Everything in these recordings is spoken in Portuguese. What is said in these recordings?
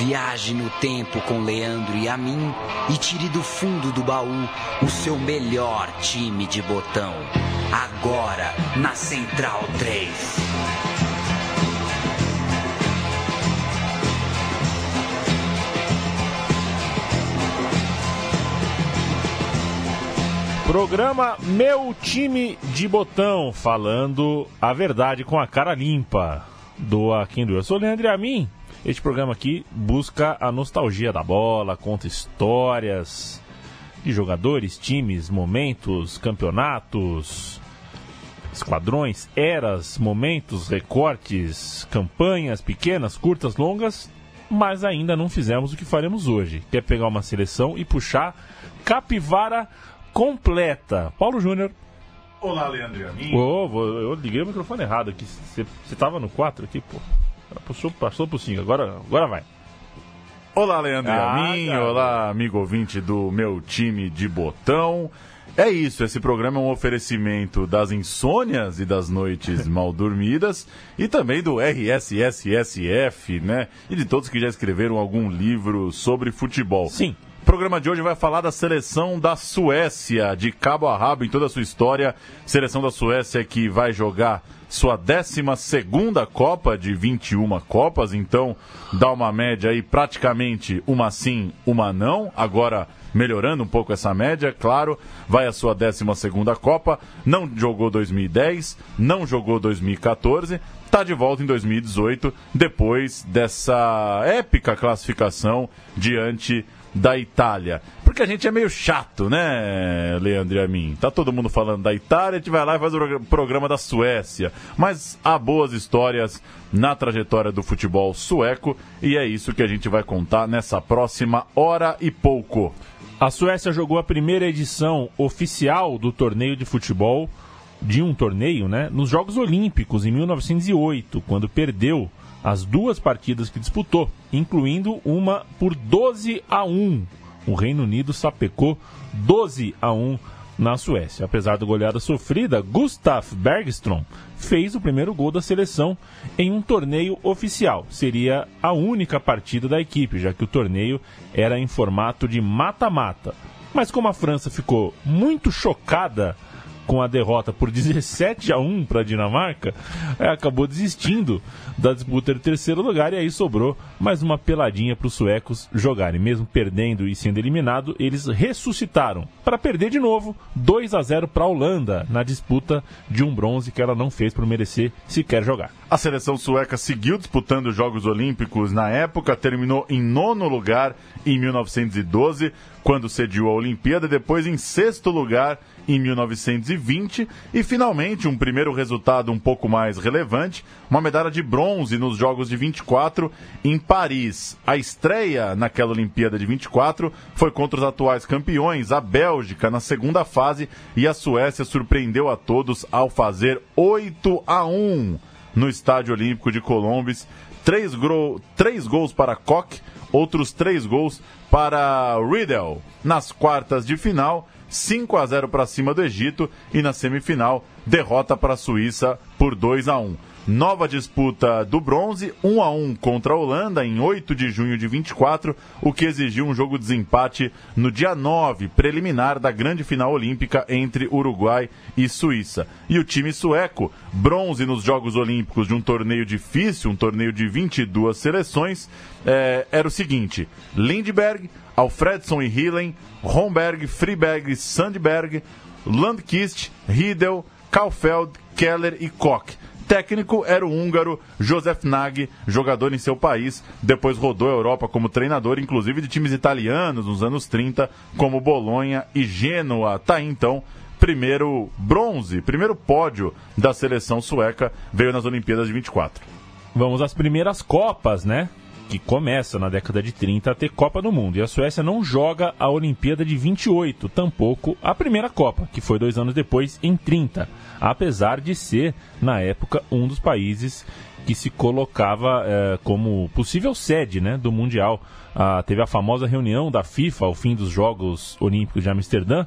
Viaje no tempo com Leandro e a mim e tire do fundo do baú o seu melhor time de botão. Agora na Central 3. Programa Meu Time de Botão, falando a verdade com a cara limpa. Doa quem doa. Eu sou o Leandro Amin. Este programa aqui busca a nostalgia da bola, conta histórias de jogadores, times, momentos, campeonatos, esquadrões, eras, momentos, recortes, campanhas pequenas, curtas, longas, mas ainda não fizemos o que faremos hoje, que é pegar uma seleção e puxar capivara completa. Paulo Júnior. Olá, Leandro. Oh, eu liguei o microfone errado aqui. Você estava no 4 aqui, pô. Passou, passou pro 5, agora, agora vai. Olá, Leandro ah, Amin. Olá, amigo ouvinte do meu time de botão. É isso, esse programa é um oferecimento das insônias e das noites mal dormidas e também do RSSSF, né? E de todos que já escreveram algum livro sobre futebol. Sim. O programa de hoje vai falar da seleção da Suécia, de cabo a rabo em toda a sua história. Seleção da Suécia que vai jogar sua 12 Copa de 21 Copas, então dá uma média aí praticamente uma sim, uma não. Agora melhorando um pouco essa média, claro, vai a sua 12 Copa. Não jogou 2010, não jogou 2014, está de volta em 2018, depois dessa épica classificação diante da Itália. Porque a gente é meio chato, né, Leandro e a mim? Tá todo mundo falando da Itália, a gente vai lá e faz o programa da Suécia. Mas há boas histórias na trajetória do futebol sueco e é isso que a gente vai contar nessa próxima hora e pouco. A Suécia jogou a primeira edição oficial do torneio de futebol, de um torneio, né, nos Jogos Olímpicos em 1908, quando perdeu as duas partidas que disputou, incluindo uma por 12 a 1. O Reino Unido sapecou 12 a 1 na Suécia. Apesar da goleada sofrida, Gustav Bergström fez o primeiro gol da seleção em um torneio oficial. Seria a única partida da equipe, já que o torneio era em formato de mata-mata. Mas como a França ficou muito chocada com a derrota por 17 a 1 para a Dinamarca, é, acabou desistindo da disputa de terceiro lugar e aí sobrou mais uma peladinha para os suecos jogarem. Mesmo perdendo e sendo eliminado, eles ressuscitaram para perder de novo 2 a 0 para a Holanda na disputa de um bronze que ela não fez por merecer sequer jogar. A seleção sueca seguiu disputando os Jogos Olímpicos na época, terminou em nono lugar em 1912, quando cediu a Olimpíada, depois em sexto lugar em 1920 e finalmente um primeiro resultado um pouco mais relevante, uma medalha de bronze nos Jogos de 24 em Paris. A estreia naquela Olimpíada de 24 foi contra os atuais campeões, a Bélgica, na segunda fase, e a Suécia surpreendeu a todos ao fazer 8 a 1 no Estádio Olímpico de Colombes. Três, três gols para Koch, outros três gols para Riedel. Nas quartas de final, 5 a 0 para cima do Egito e na semifinal, derrota para a Suíça por 2 a 1. Nova disputa do bronze, 1 a 1 contra a Holanda em 8 de junho de 24, o que exigiu um jogo de desempate no dia 9, preliminar da grande final olímpica entre Uruguai e Suíça. E o time sueco, bronze nos Jogos Olímpicos de um torneio difícil, um torneio de 22 seleções, é, era o seguinte: Lindberg, Alfredson e Hillen, Romberg, Friberg, Sandberg, Landkist, Riedel, Kaufeld, Keller e Koch. Técnico era o húngaro Josef Nag, jogador em seu país, depois rodou a Europa como treinador, inclusive de times italianos nos anos 30, como Bolonha e Gênua. Tá aí então primeiro bronze, primeiro pódio da seleção sueca veio nas Olimpíadas de 24. Vamos às primeiras Copas, né? Que começa na década de 30 a ter Copa do Mundo. E a Suécia não joga a Olimpíada de 28, tampouco a primeira Copa, que foi dois anos depois, em 30. Apesar de ser, na época, um dos países que se colocava é, como possível sede né, do Mundial. Ah, teve a famosa reunião da FIFA ao fim dos Jogos Olímpicos de Amsterdã.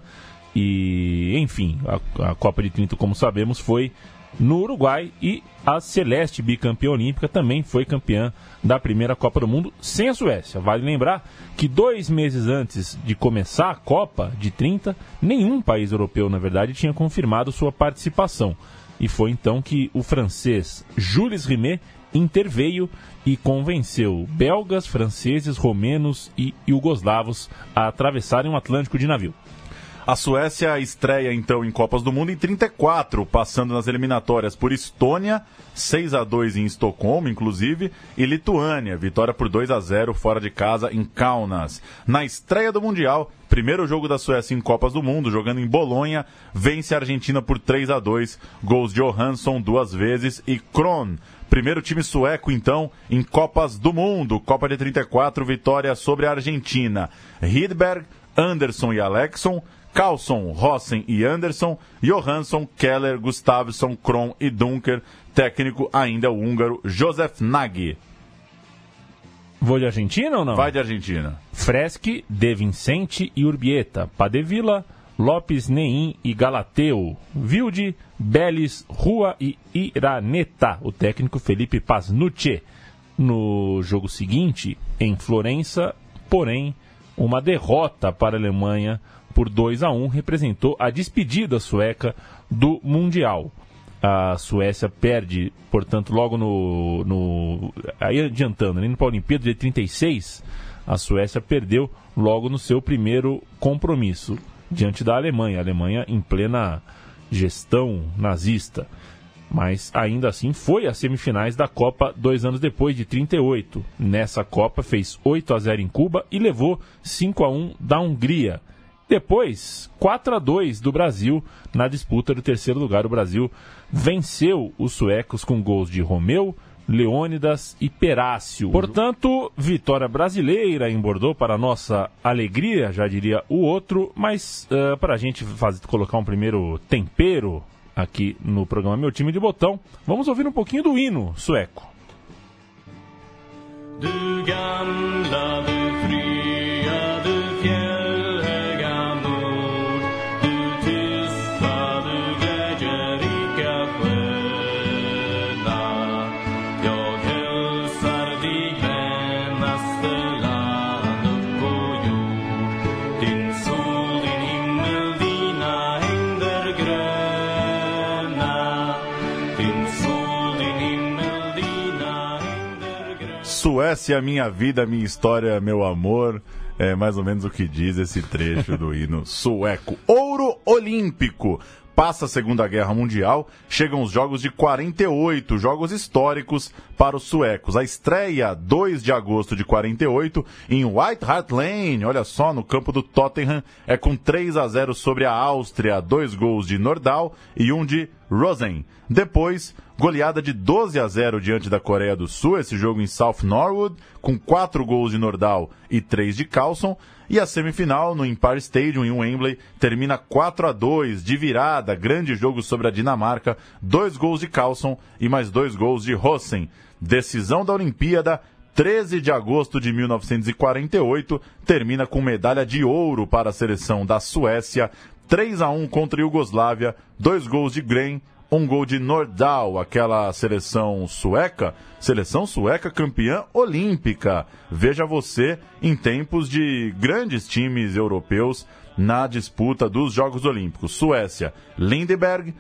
E, enfim, a, a Copa de 30, como sabemos, foi no Uruguai e a Celeste, bicampeã olímpica, também foi campeã da primeira Copa do Mundo sem a Suécia. Vale lembrar que dois meses antes de começar a Copa de 30, nenhum país europeu, na verdade, tinha confirmado sua participação. E foi então que o francês Jules Rimet interveio e convenceu belgas, franceses, romenos e iugoslavos a atravessarem o Atlântico de navio. A Suécia estreia então em Copas do Mundo em 34, passando nas eliminatórias por Estônia, 6 a 2 em Estocolmo, inclusive, e Lituânia, vitória por 2 a 0 fora de casa em Kaunas. Na estreia do Mundial, primeiro jogo da Suécia em Copas do Mundo, jogando em Bolonha, vence a Argentina por 3 a 2, gols de Johansson duas vezes e Kron. Primeiro time sueco, então, em Copas do Mundo. Copa de 34, vitória sobre a Argentina. Hidberg, Anderson e Alexson Carlson, Rossen e Anderson, Johansson, Keller, Gustavsson, Kron e Dunker. Técnico ainda o húngaro Josef Nagy. Vou de Argentina ou não? Vai de Argentina. Freschi, De Vincente e Urbieta. Padevila, Lopes Neim e Galateu. Vilde, Belis, Rua e Iraneta. O técnico Felipe Pasnucci. No jogo seguinte, em Florença, porém, uma derrota para a Alemanha por 2 a 1 representou a despedida sueca do Mundial. A Suécia perde, portanto, logo no. no aí adiantando, né, indo para a Olimpíada de 36, a Suécia perdeu logo no seu primeiro compromisso diante da Alemanha. A Alemanha em plena gestão nazista. Mas ainda assim foi às semifinais da Copa dois anos depois, de 38. Nessa Copa fez 8 a 0 em Cuba e levou 5 a 1 da Hungria. Depois, 4 a 2 do Brasil na disputa do terceiro lugar. O Brasil venceu os suecos com gols de Romeu, Leônidas e Perácio. Portanto, vitória brasileira em Bordeaux para nossa alegria, já diria o outro, mas uh, para a gente fazer, colocar um primeiro tempero aqui no programa Meu Time de Botão, vamos ouvir um pouquinho do hino sueco. Du gamla, du fria, du fjell Suécia, minha vida, minha história, meu amor. É mais ou menos o que diz esse trecho do hino sueco. Olímpico passa a Segunda Guerra Mundial, chegam os Jogos de 48, jogos históricos para os suecos. A estreia, 2 de agosto de 48, em White Hart Lane, olha só, no campo do Tottenham, é com 3 a 0 sobre a Áustria, dois gols de Nordal e um de Rosen. Depois, goleada de 12 a 0 diante da Coreia do Sul, esse jogo em South Norwood, com 4 gols de Nordal e 3 de Carlson. E a semifinal no Empire Stadium em Wembley termina 4 a 2 de virada, grande jogo sobre a Dinamarca, dois gols de Carlson e mais dois gols de Rosen. Decisão da Olimpíada, 13 de agosto de 1948, termina com medalha de ouro para a seleção da Suécia, 3 a 1 contra a Iugoslávia, dois gols de Gren, um gol de Nordal, aquela seleção sueca, seleção sueca campeã olímpica. Veja você em tempos de grandes times europeus na disputa dos Jogos Olímpicos. Suécia, Lindeberg,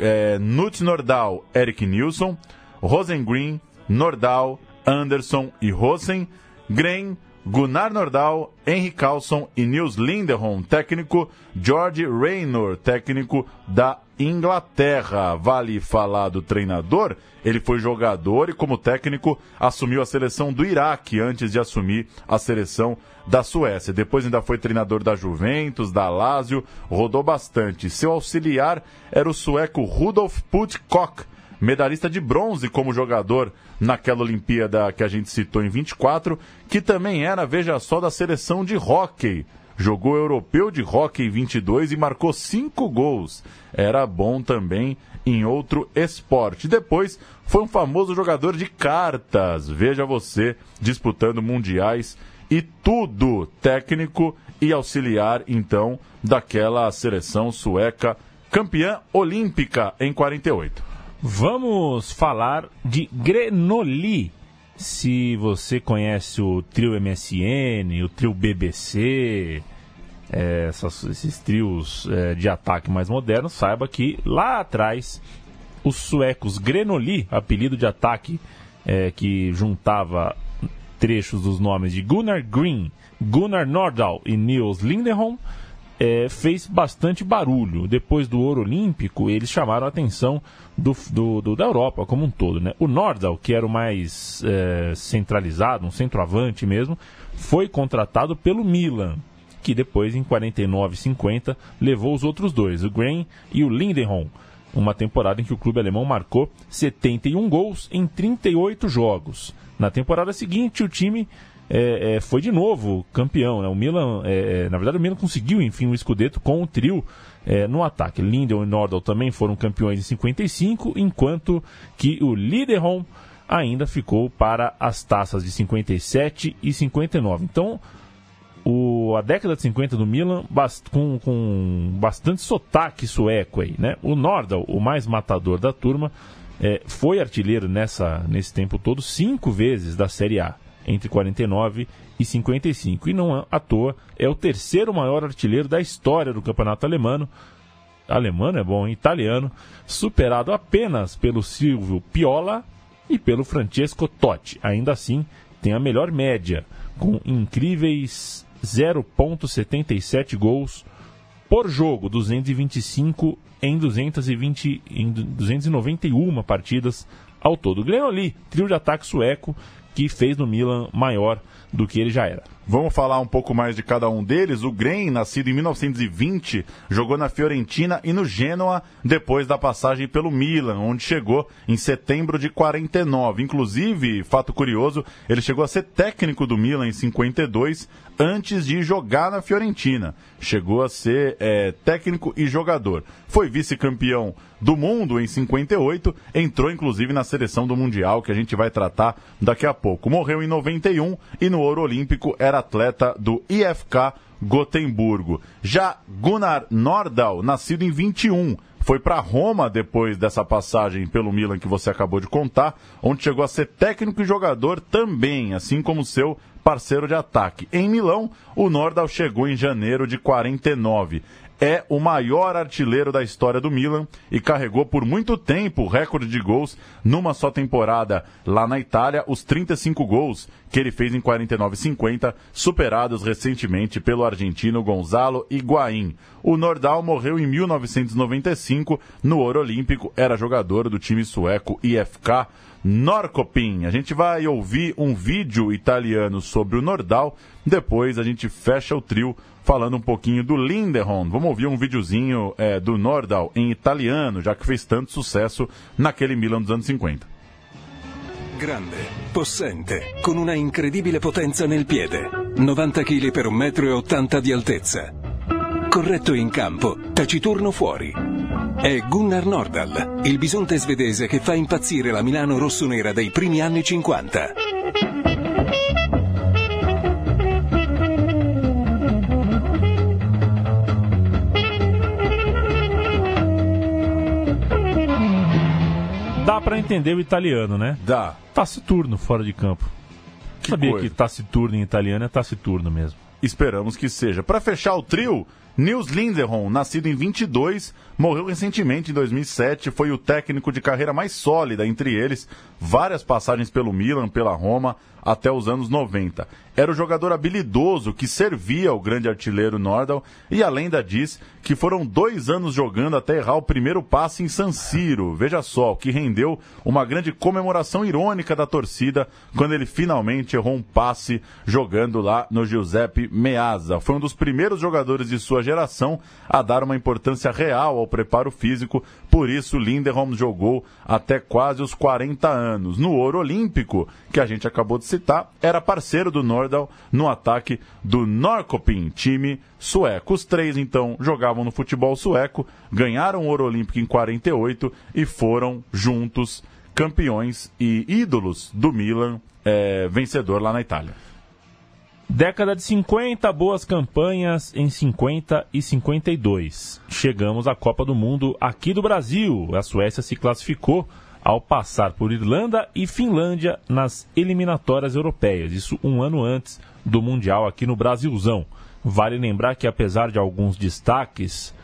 é, Nordal, Erik Nilsson, Rosengren, Nordal, Anderson e Rosen, Gren, Gunnar Nordal, Henry Carlson e Nils Lindeholm, técnico George Raynor, técnico da Inglaterra. Vale falar do treinador? Ele foi jogador e, como técnico, assumiu a seleção do Iraque antes de assumir a seleção da Suécia. Depois ainda foi treinador da Juventus, da Lazio, rodou bastante. Seu auxiliar era o sueco Rudolf Putkok, medalhista de bronze como jogador naquela Olimpíada que a gente citou em 24, que também era, veja só, da seleção de hóquei. Jogou europeu de hóquei 22 e marcou cinco gols. Era bom também em outro esporte. Depois foi um famoso jogador de cartas. Veja você disputando mundiais e tudo técnico e auxiliar então daquela seleção sueca campeã olímpica em 48. Vamos falar de Grenoli. Se você conhece o trio MSN, o trio BBC, é, essas, esses trios é, de ataque mais modernos, saiba que lá atrás os suecos Grenoli, apelido de ataque é, que juntava trechos dos nomes de Gunnar Green, Gunnar Nordahl e Niels Lindeholm, é, fez bastante barulho. Depois do ouro olímpico, eles chamaram a atenção do, do, do, da Europa como um todo. Né? O Nordahl, que era o mais é, centralizado, um centroavante mesmo, foi contratado pelo Milan, que depois, em 49 e 50, levou os outros dois, o Green e o Lindenholm. Uma temporada em que o clube alemão marcou 71 gols em 38 jogos. Na temporada seguinte, o time é, é, foi de novo campeão. Né? O Milan, é, é, na verdade, o Milan conseguiu, enfim, o Scudetto com o trio é, no ataque. Lindel e Nordal também foram campeões em 55, enquanto que o Liderholm ainda ficou para as taças de 57 e 59. Então, o, a década de 50 do Milan bast, com, com bastante sotaque sueco aí, né? O Nordal, o mais matador da turma, é, foi artilheiro nessa, nesse tempo todo cinco vezes da Série A entre 49 e 55. E não à toa, é o terceiro maior artilheiro da história do campeonato alemão. Alemão é bom, italiano, superado apenas pelo Silvio Piola e pelo Francesco Totti. Ainda assim, tem a melhor média, com incríveis 0,77 gols por jogo, 225 em, 220, em 291 partidas ao todo. Glenoli, trio de ataque sueco, que fez no Milan maior do que ele já era. Vamos falar um pouco mais de cada um deles. O Gren, nascido em 1920, jogou na Fiorentina e no Genoa depois da passagem pelo Milan, onde chegou em setembro de 49. Inclusive, fato curioso, ele chegou a ser técnico do Milan em 52 antes de jogar na Fiorentina. Chegou a ser é, técnico e jogador. Foi vice-campeão do mundo em 58, entrou inclusive na seleção do Mundial, que a gente vai tratar daqui a pouco. Morreu em 91 e no Ouro Olímpico era atleta do IFK Gotemburgo. Já Gunnar Nordahl, nascido em 21, foi para Roma depois dessa passagem pelo Milan que você acabou de contar, onde chegou a ser técnico e jogador também, assim como seu parceiro de ataque. Em Milão, o Nordahl chegou em janeiro de 49 é o maior artilheiro da história do Milan e carregou por muito tempo o recorde de gols numa só temporada lá na Itália, os 35 gols que ele fez em 49 e 50, superados recentemente pelo argentino Gonzalo Higuaín. O Nordal morreu em 1995 no Ouro Olímpico, era jogador do time sueco IFK Norcopin. A gente vai ouvir um vídeo italiano sobre o Nordal, depois a gente fecha o trio falando um pouquinho do Linderholm. Vamos ouvir um videozinho é, do Nordal em italiano, já que fez tanto sucesso naquele Milan dos anos 50. Grande, possente, con una incredibile potenza nel piede, 90 kg per 1,80 m di altezza. Corretto in campo, taciturno fuori. È Gunnar Nordahl, il bisonte svedese che fa impazzire la Milano rossonera dei primi anni 50. Para entender o italiano, né? Dá. Taciturno fora de campo. Que Sabia coisa. que taciturno em italiano é taciturno mesmo. Esperamos que seja. Para fechar o trio, Nils Linderholm, nascido em 22, morreu recentemente em 2007, foi o técnico de carreira mais sólida entre eles, várias passagens pelo Milan, pela Roma, até os anos 90. Era o jogador habilidoso que servia o grande artilheiro Nordahl e a lenda diz que foram dois anos jogando até errar o primeiro passe em San Siro. Veja só, o que rendeu uma grande comemoração irônica da torcida quando ele finalmente errou um passe jogando lá no Giuseppe Meazza. Foi um dos primeiros jogadores de sua geração a dar uma importância real ao preparo físico, por isso Linderholm jogou até quase os 40 anos. No ouro olímpico, que a gente acabou de citar, era parceiro do Nordahl no ataque do Norrköping, time sueco. Os três, então, jogavam no futebol sueco, ganharam o ouro olímpico em 48 e foram juntos campeões e ídolos do Milan, eh, vencedor lá na Itália. Década de 50, boas campanhas em 50 e 52. Chegamos à Copa do Mundo aqui do Brasil. A Suécia se classificou ao passar por Irlanda e Finlândia nas eliminatórias europeias. Isso um ano antes do Mundial aqui no Brasilzão. Vale lembrar que, apesar de alguns destaques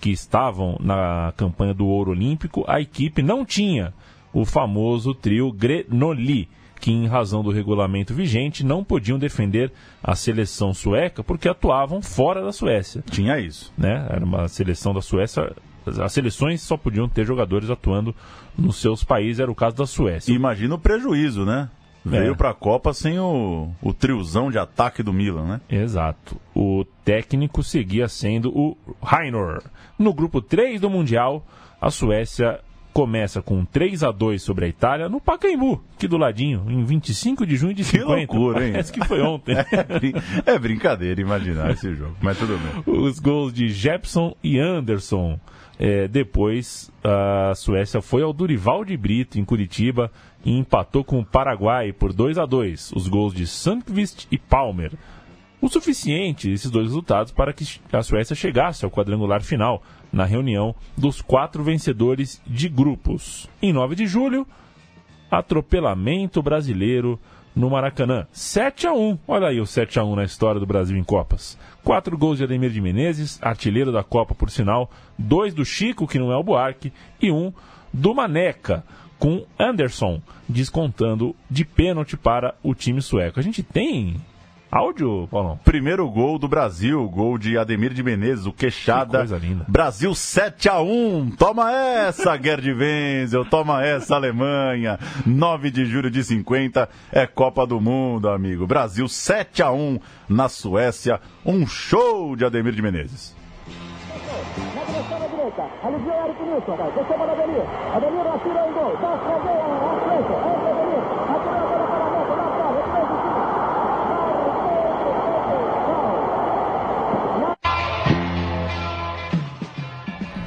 que estavam na campanha do Ouro Olímpico, a equipe não tinha o famoso trio Grenoli que, em razão do regulamento vigente, não podiam defender a seleção sueca porque atuavam fora da Suécia. Tinha isso. Né? Era uma seleção da Suécia. As seleções só podiam ter jogadores atuando nos seus países, era o caso da Suécia. Imagina o prejuízo, né? Veio É. para a Copa sem o, o triozão de ataque do Milan, né? Exato. O técnico seguia sendo o Rainer. No grupo 3 do Mundial, a Suécia começa com 3 a 2 sobre a Itália no Pacaembu, aqui do ladinho, em 25 de junho de 50. loucura, hein? Parece que foi ontem. É, brin- é brincadeira imaginar esse jogo, mas tudo bem. Os gols de Jepson e Anderson. É, depois, a Suécia foi ao Durival de Brito, em Curitiba, e empatou com o Paraguai por 2 a 2 Os gols de Sandqvist e Palmer. O suficiente, esses dois resultados, para que a Suécia chegasse ao quadrangular final, na reunião dos quatro vencedores de grupos. Em 9 de julho, atropelamento brasileiro no Maracanã. 7 a 1 Olha aí o 7 a 1 na história do Brasil em Copas. Quatro gols de Ademir de Menezes, artilheiro da Copa, por sinal. Dois do Chico, que não é o Buarque. E um do Maneca, com Anderson, descontando de pênalti para o time sueco. A gente tem áudio, Paulão? Primeiro gol do Brasil, gol de Ademir de Menezes, o queixada. Que coisa linda. Brasil 7 a 1 Toma essa, Gerd Wenzel. Toma essa, Alemanha. 9 de julho de 50 é Copa do Mundo, amigo. Brasil 7 a 1 na Suécia. Um show de Ademir de Menezes. Na direita. Aliviou o Eric Nilsson. Desceu para Ademir. Ademir atira um gol. Dá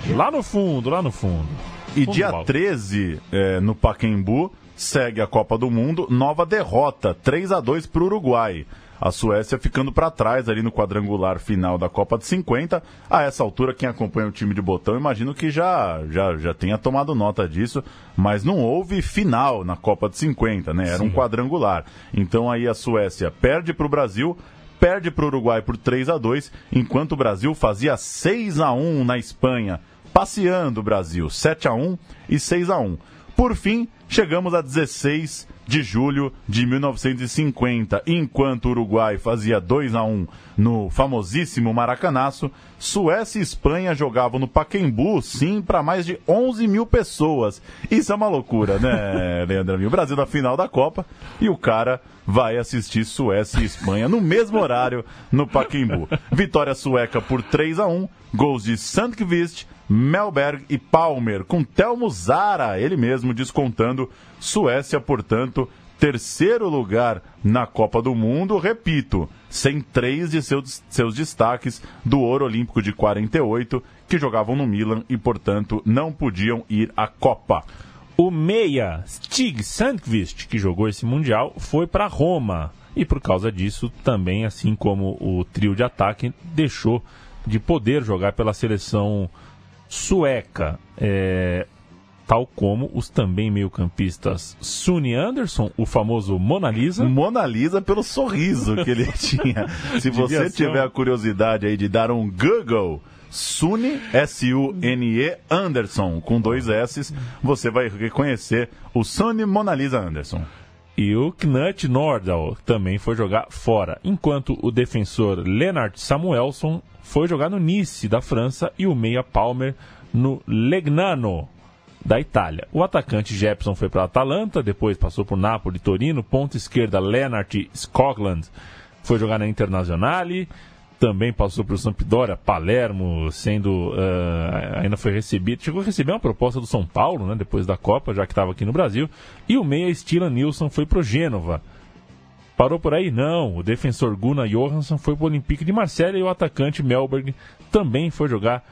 Lá no fundo, lá no fundo. E Fundo do dia balde. 13, é, no Pacaembu, segue a Copa do Mundo, nova derrota, 3 a 2 para o Uruguai. A Suécia ficando para trás ali no quadrangular final da Copa de 50. A essa altura, quem acompanha o time de botão, imagino que já, já, já tenha tomado nota disso, mas não houve final na Copa de 50, né? Era um quadrangular. Então aí a Suécia perde para o Brasil, perde para o Uruguai por 3 a 2 enquanto o Brasil fazia 6 a 1 na Espanha passeando o Brasil, 7 a 1 e 6 a 1. Por fim, chegamos a 16 de julho de 1950. Enquanto o Uruguai fazia 2 a 1 no famosíssimo Maracanaço, Suécia e Espanha jogavam no Paquembu, sim, para mais de 11 mil pessoas. Isso é uma loucura, né, Leandro? O Brasil na final da Copa e o cara vai assistir Suécia e Espanha no mesmo horário no Paquembu. Vitória sueca por 3 a 1 gols de Sandqvist, Melberg e Palmer, com Telmo Zara, ele mesmo descontando. Suécia, portanto, terceiro lugar na Copa do Mundo, repito, sem três de seus, seus destaques do ouro olímpico de 48, que jogavam no Milan e, portanto, não podiam ir à Copa. O meia Stig Sandqvist, que jogou esse Mundial, foi para Roma. E por causa disso, também, assim como o trio de ataque, deixou de poder jogar pela seleção sueca. É, tal como os também meio-campistas Suni Anderson, o famoso Mona Lisa. Mona Lisa pelo sorriso que ele tinha. Se você tiver a curiosidade aí de dar um Google, Suni, S-U-N-E, Anderson, com dois S, você vai reconhecer o Suni Mona Lisa Anderson. E o Knut Nordahl também foi jogar fora, enquanto o defensor Lennart Samuelson foi jogar no Nice, da França, e o meia Palmer no Legnano, da Itália. O atacante Jepson foi para Atalanta, depois passou por Napoli, Torino, ponta esquerda Lennart Skogland foi jogar na Internazionale, também passou por Sampdoria, Palermo, sendo ah, ainda foi recebido, chegou a receber uma proposta do São Paulo, né, depois da Copa, já que estava aqui no Brasil, e o meia Stilan Nilsson foi pro Gênova. Parou por aí? Não. O defensor Gunnar Johansson foi para o Olympique de Marselha e o atacante Melberg também foi jogar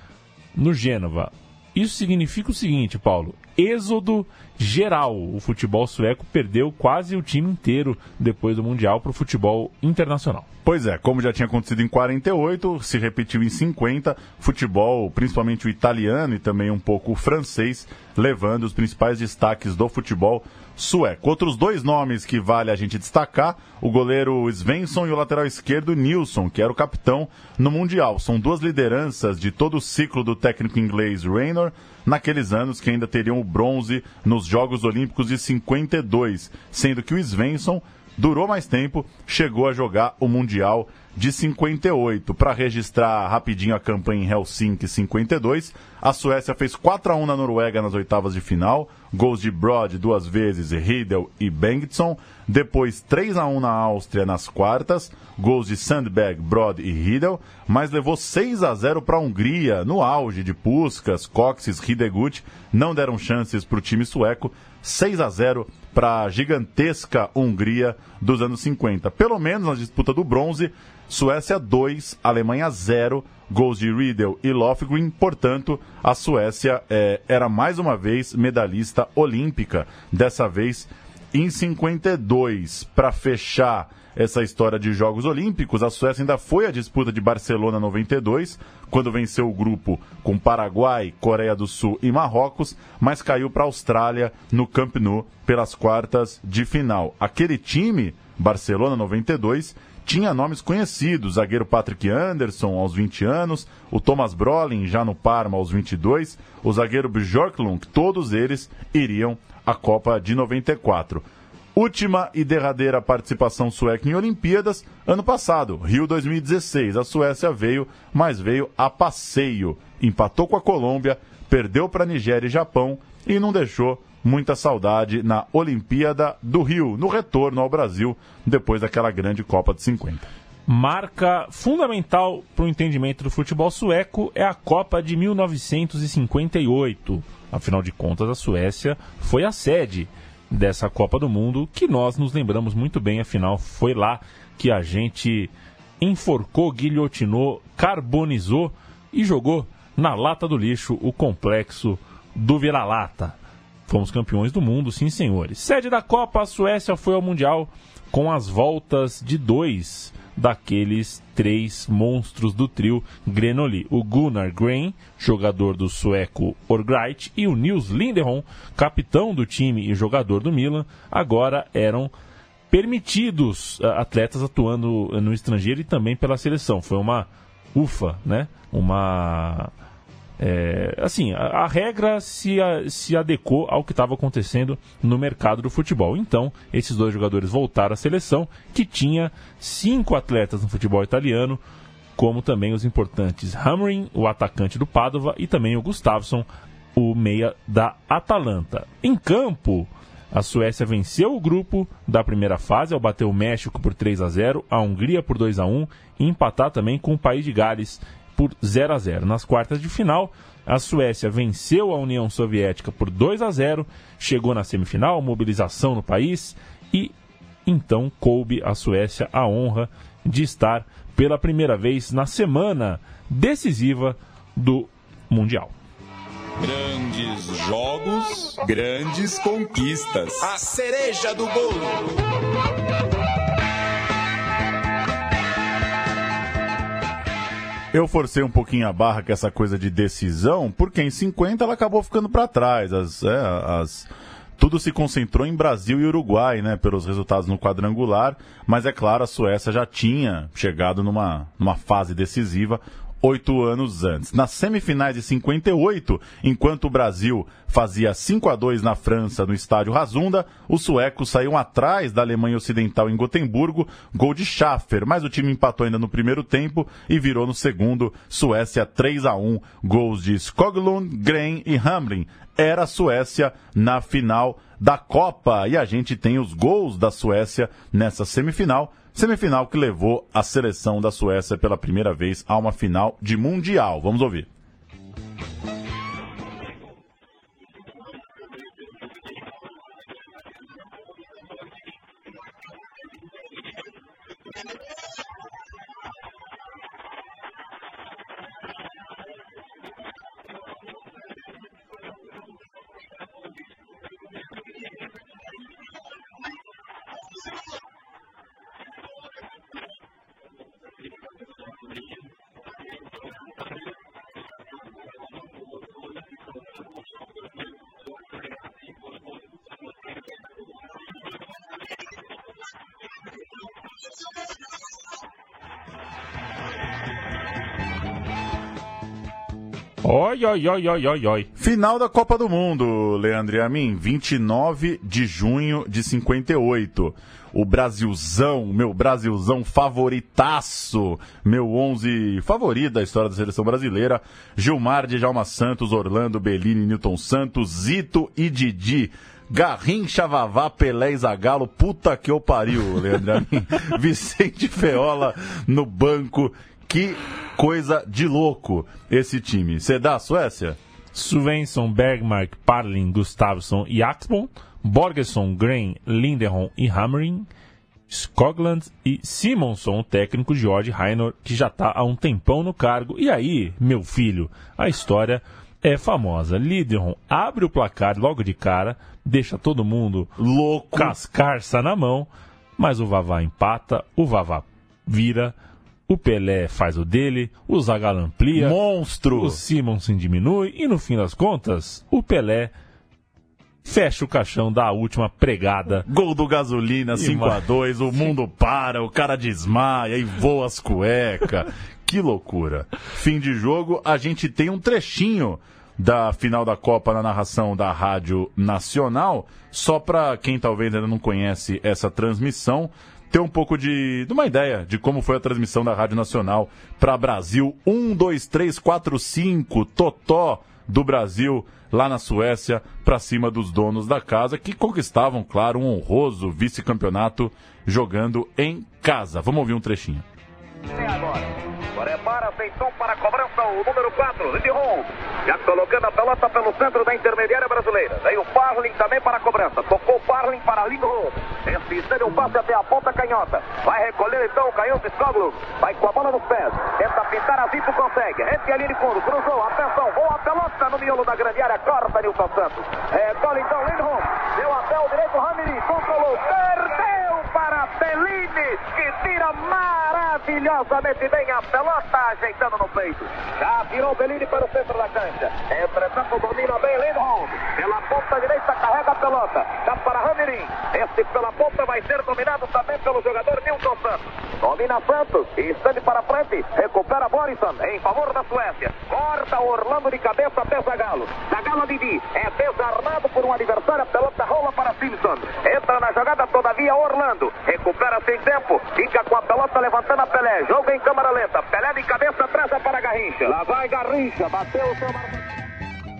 no Gênova. Isso significa o seguinte, Paulo: êxodo geral. O futebol sueco perdeu quase o time inteiro depois do Mundial para o futebol internacional. Pois é, como já tinha acontecido em 48, se repetiu em 50, futebol, principalmente o italiano e também um pouco o francês, levando os principais destaques do futebol sueco. Outros dois nomes que vale a gente destacar, o goleiro Svensson e o lateral esquerdo Nilsson, que era o capitão no Mundial. São duas lideranças de todo o ciclo do técnico inglês Raynor, naqueles anos que ainda teriam o bronze nos Jogos Olímpicos de 52, sendo que o Svensson durou mais tempo, chegou a jogar o Mundial de 58. Para registrar rapidinho a campanha em Helsinki 52, a Suécia fez 4 a 1 na Noruega nas oitavas de final, gols de Brod duas vezes, Riedel e Bengtsson. Depois 3 a 1 na Áustria nas quartas, gols de Sandberg, Brod e Riedel, mas levou 6 a 0 para a Hungria no auge de Puskas, Coxes, Hidegut, não deram chances para o time sueco. 6 a 0 para a gigantesca Hungria dos anos 50. Pelo menos na disputa do bronze, Suécia 2, Alemanha 0, gols de Riedel e Lofgren. Portanto, a Suécia é, era mais uma vez medalhista olímpica, dessa vez em 52. Para fechar essa história de Jogos Olímpicos, a Suécia ainda foi à disputa de Barcelona 92, quando venceu o grupo com Paraguai, Coreia do Sul e Marrocos, mas caiu para a Austrália no Camp Nou pelas quartas de final. Aquele time, Barcelona 92, tinha nomes conhecidos, zagueiro Patrick Anderson aos 20 anos, o Thomas Brolin já no Parma aos 22, o zagueiro Björklund, todos eles iriam à Copa de 94. Última e derradeira participação sueca em Olimpíadas, ano passado, Rio 2016. A Suécia veio, mas veio a passeio. Empatou com a Colômbia, perdeu para Nigéria e Japão e não deixou muita saudade na Olimpíada do Rio, no retorno ao Brasil, depois daquela grande Copa de 50. Marca fundamental para o entendimento do futebol sueco é a Copa de 1958. Afinal de contas, a Suécia foi a sede dessa Copa do Mundo, que nós nos lembramos muito bem, afinal, foi lá que a gente enforcou, guilhotinou, carbonizou e jogou na lata do lixo o complexo do vira-lata. Fomos campeões do mundo, sim senhores. Sede da Copa, a Suécia foi ao Mundial com as voltas de dois daqueles três monstros do trio Grenoli. O Gunnar Grain, jogador do sueco Orgreit, e o Nils Lindeholm, capitão do time e jogador do Milan, agora eram permitidos uh, atletas atuando no estrangeiro e também pela seleção. Foi uma ufa, né? Uma é, assim, a, a, regra se, a, se adequou ao que estava acontecendo no mercado do futebol. Então, esses dois jogadores voltaram à seleção, que tinha cinco atletas no futebol italiano, como também os importantes Hamrin, o atacante do Padova, e também o Gustavsson, o meia da Atalanta. Em campo, a Suécia venceu o grupo da primeira fase ao bater o México por 3 a 0, a Hungria por 2 a 1 e empatar também com o País de Gales por 0 a 0. Nas quartas de final, a Suécia venceu a União Soviética por 2 a 0, chegou na semifinal, mobilização no país e então coube à Suécia a honra de estar pela primeira vez na semana decisiva do Mundial. Grandes jogos, grandes conquistas. A cereja do bolo. Eu forcei um pouquinho a barra com essa coisa de decisão, porque em 50 ela acabou ficando para trás. As, é, as, tudo se concentrou em Brasil e Uruguai, né, pelos resultados no quadrangular, mas é claro, a Suécia já tinha chegado numa, numa fase decisiva oito anos antes. Nas semifinais de 58, enquanto o Brasil fazia 5 a 2 na França no estádio Razunda, os suecos saíam atrás da Alemanha Ocidental em Gotemburgo, gol de Schaffer, mas o time empatou ainda no primeiro tempo e virou no segundo, Suécia 3 a 1, gols de Skoglund, Gren e Hamlin. Era a Suécia na final da Copa e a gente tem os gols da Suécia nessa semifinal Semifinal que levou a seleção da Suécia pela primeira vez a uma final de Mundial. Vamos ouvir. Oi, oi, oi, oi, oi. Final da Copa do Mundo, Leandro e a mim, 29 de junho de 58. O Brasilzão, meu Brasilzão favoritaço, meu 11 favorito da história da seleção brasileira, Gilmar de Jalma Santos, Orlando Bellini, Newton Santos, Zito e Didi. Garrincha, Vavá, Pelé e Zagalo, puta que eu pariu, Leandro. Amin. Vicente Feola no banco que coisa de louco esse time. Você dá a Suécia? Svensson, Bergmark, Parlin, Gustafsson e Axbom, Borgesson, Grain, Linderholm e Hammering, Skogland e Simonson, o técnico George Heiner, que já está há um tempão no cargo. E aí, meu filho, a história é famosa. Linderholm abre o placar logo de cara, deixa todo mundo louco, cascarça na mão, mas o Vavá empata, o Vavá vira, o Pelé faz o dele, o Zagallo amplia, monstro, o Simonsen diminui e no fim das contas, o Pelé fecha o caixão da última pregada. Gol do gasolina, 5 a 2 o mundo para, o cara desmaia e voa as cuecas. que loucura. Fim de jogo, a gente tem um trechinho da final da Copa na narração da Rádio Nacional. Só para quem talvez ainda não conhece essa transmissão, ter um pouco de, de uma ideia de como foi a transmissão da Rádio Nacional para Brasil 1, 2, 3, 4, 5, Totó do Brasil lá na Suécia para cima dos donos da casa que conquistavam, claro, um honroso vice-campeonato jogando em casa. Vamos ouvir um trechinho. É agora. Prepara, feitou para a cobrança o número 4, Lindholm. Já colocando a pelota pelo centro da intermediária brasileira. Veio o Parlin também para a cobrança. Tocou Parlin para Lindholm. Esse estende um passe até a ponta canhota. Vai recolher então o canhoto Skoglu. Vai com a bola nos pés. Tenta pintar a Zito, consegue. Rente a linha de fundo. Cruzou. Atenção. Boa pelota no miolo da grande área. Corta Nilson Santos. Recolhe então Lindholm. Deu até o direito Ramiri. Controlou. Bellini. Que tira maravilhosamente bem a pelota. Ajeitando no peito. Já virou Bellini para o centro da cancha. Entretanto domina bem Lindholm. Pela ponta direita carrega a pelota. Dá para Ramirim. Esse pela ponta vai ser dominado também pelo jogador Nilson Santos. Domina Santos. Estande para frente. Recupera Borisson em favor da Suécia. Corta Orlando de cabeça até Zagalo. Zagalo Didi é desarmado por um adversário. A pelota rola para Simpson. Entra na jogada todavia Orlando. Recupera sem tempo. Fica com a pelota levantando a Pelé. Joga em câmara lenta. Pelé de cabeça presa para Garrincha. Lá vai Garrincha. Bateu o seu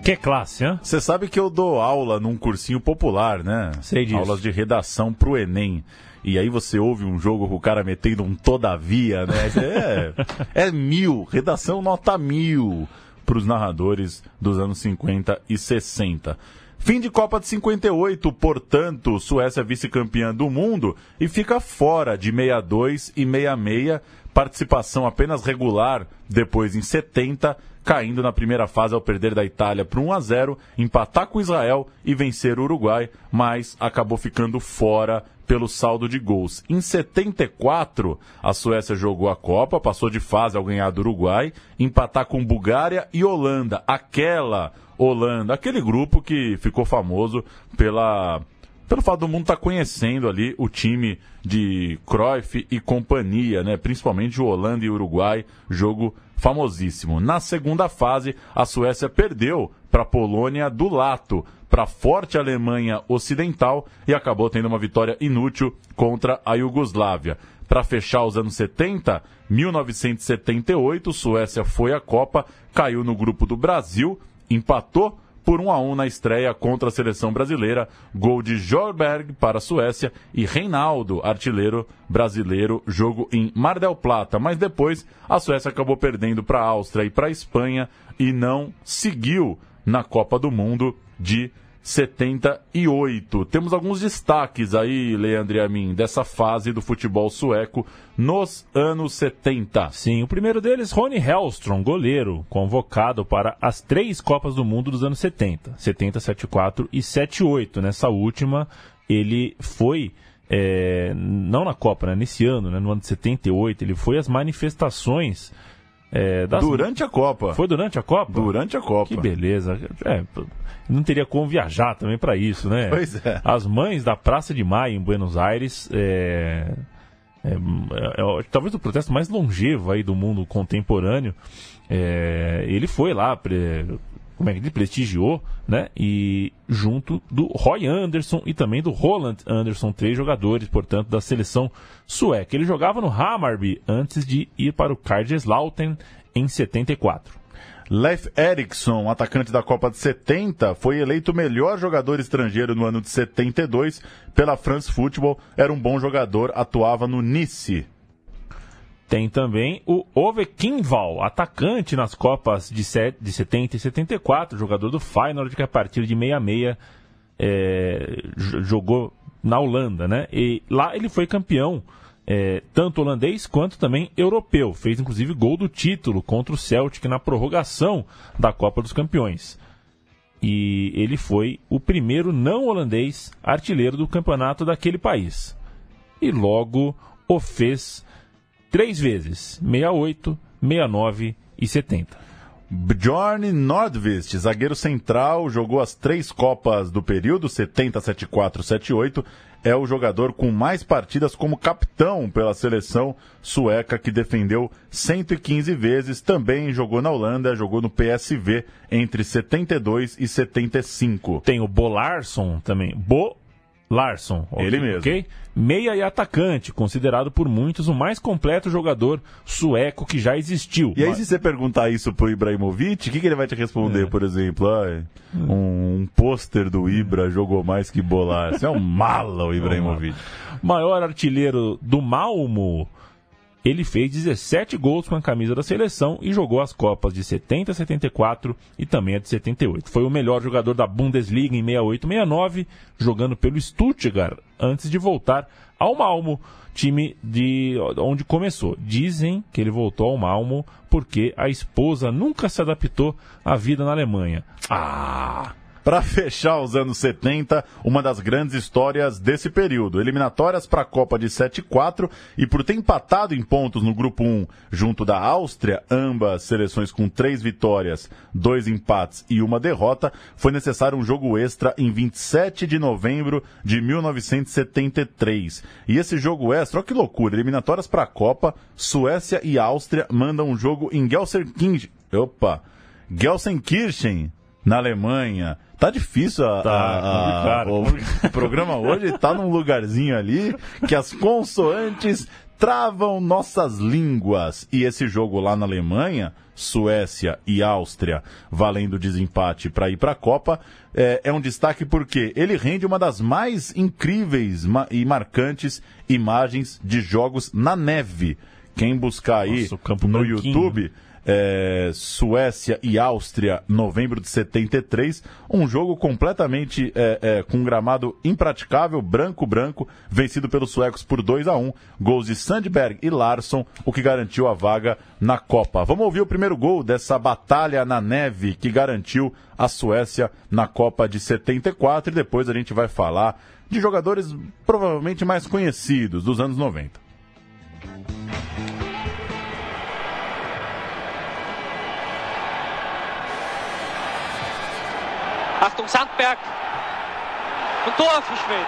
Que classe, hein? Você sabe que eu dou aula num cursinho popular, né? Sei disso. Aulas de redação pro Enem. E aí você ouve um jogo com o cara metendo um todavia, né? É, é mil, redação nota mil para os narradores dos anos 50 e 60. Fim de Copa de 58, portanto, Suécia vice-campeã do mundo e fica fora de 62 e 66, participação apenas regular depois em 70, caindo na primeira fase ao perder da Itália por 1 a 0, empatar com Israel e vencer o Uruguai, mas acabou ficando fora pelo saldo de gols. Em 74, a Suécia jogou a Copa, passou de fase ao ganhar do Uruguai, empatar com Bulgária e Holanda, aquela Holanda, aquele grupo que ficou famoso pela pelo fato do mundo estar tá conhecendo ali o time de Cruyff e companhia, né? Principalmente o Holanda e o Uruguai, jogo famosíssimo. Na segunda fase, a Suécia perdeu para a Polônia do Lato, para a forte Alemanha Ocidental e acabou tendo uma vitória inútil contra a Iugoslávia. Para fechar os anos 70, 1978, Suécia foi à Copa, caiu no grupo do Brasil, empatou por 1 a 1 na estreia contra a seleção brasileira, gol de Jorberg para a Suécia e Reinaldo, artilheiro brasileiro, jogo em Mar del Plata, mas depois a Suécia acabou perdendo para a Áustria e para a Espanha e não seguiu na Copa do Mundo de 78. Temos alguns destaques aí, Leandro e a dessa fase do futebol sueco nos anos 70. Sim, o primeiro deles, Rony Hellstrom, goleiro, convocado para as três Copas do Mundo dos anos 70. 70, 74 e 78. Nessa última, ele foi. É, não na Copa, né, nesse ano, né, no ano de 78, ele foi às manifestações É, das... Durante a Copa. Foi durante a Copa? Durante a Copa. Que beleza. É, não teria como viajar também para isso, né? Pois é. As mães da Praça de Maio em Buenos Aires. É, é, é, talvez o protesto mais longevo aí do mundo contemporâneo. É, ele foi lá, pre, como é que prestigiou, né? E junto do Roy Anderson e também do Roland Anderson, três jogadores, portanto, da seleção sueca. Ele jogava no Hammarby antes de ir para o Kaiserslautern em 74. Leif Erikson, atacante da Copa de 70, foi eleito melhor jogador estrangeiro no ano de 72 pela France Football. Era um bom jogador, atuava no Nice. Tem também o Ove Kinval, atacante nas Copas de, de 70 e 74, jogador do Feyenoord que a partir de 66 é, jogou na Holanda, né? E lá ele foi campeão é, tanto holandês quanto também europeu. Fez inclusive gol do título contra o Celtic na prorrogação da Copa dos Campeões. E ele foi o primeiro não holandês artilheiro do campeonato daquele país. E logo o fez três vezes: 68, 69 e 70. Bjorn Nordvist, zagueiro central, jogou as três Copas do período, 70, 74, 78. É o jogador com mais partidas como capitão pela seleção sueca, que defendeu 115 vezes. Também jogou na Holanda, jogou no PSV entre 72 e 75. Tem o Bolarson também. Bo Larson. Ele mesmo. Okay? Meia e atacante, considerado por muitos o mais completo jogador sueco que já existiu. E aí, se você perguntar isso pro Ibrahimovic, o que, que ele vai te responder, é. por exemplo? Ah, um, um pôster do Ibra jogou mais que bolar. Você é um mala, o Ibrahimovic. Maior artilheiro do Malmo ele fez 17 gols com a camisa da seleção e jogou as Copas de 70, 74 e também a de 78. Foi o melhor jogador da Bundesliga em 68, 69, jogando pelo Stuttgart antes de voltar ao Malmo, time de onde começou. Dizem que ele voltou ao Malmo porque a esposa nunca se adaptou à vida na Alemanha. Ah! Para fechar os anos 70, uma das grandes histórias desse período. Eliminatórias para a Copa de 7-4 e por ter empatado em pontos no grupo 1 junto da Áustria, ambas seleções com três vitórias, dois empates e uma derrota, foi necessário um jogo extra em 27 de novembro de 1973. E esse jogo extra, olha que loucura, eliminatórias para a Copa, Suécia e Áustria mandam um jogo em Gelsenkirchen. Opa! Gelsenkirchen, na Alemanha. Tá difícil a, tá, a, a, o, programa hoje tá num lugarzinho ali que as consoantes travam nossas línguas. E esse jogo lá na Alemanha, Suécia e Áustria, valendo desempate para ir para a Copa, é, é, um destaque porque ele rende uma das mais incríveis e marcantes imagens de jogos na neve. Quem buscar aí Nossa, no YouTube é, Suécia e Áustria, novembro de 73. Um jogo completamente é, é, com um gramado impraticável, branco-branco, vencido pelos suecos por 2 a 1 Gols de Sandberg e Larsson, o que garantiu a vaga na Copa. Vamos ouvir o primeiro gol dessa batalha na neve que garantiu a Suécia na Copa de 74 e depois a gente vai falar de jogadores provavelmente mais conhecidos dos anos 90. Achtung, Sandberg. Und Tor für Schweden.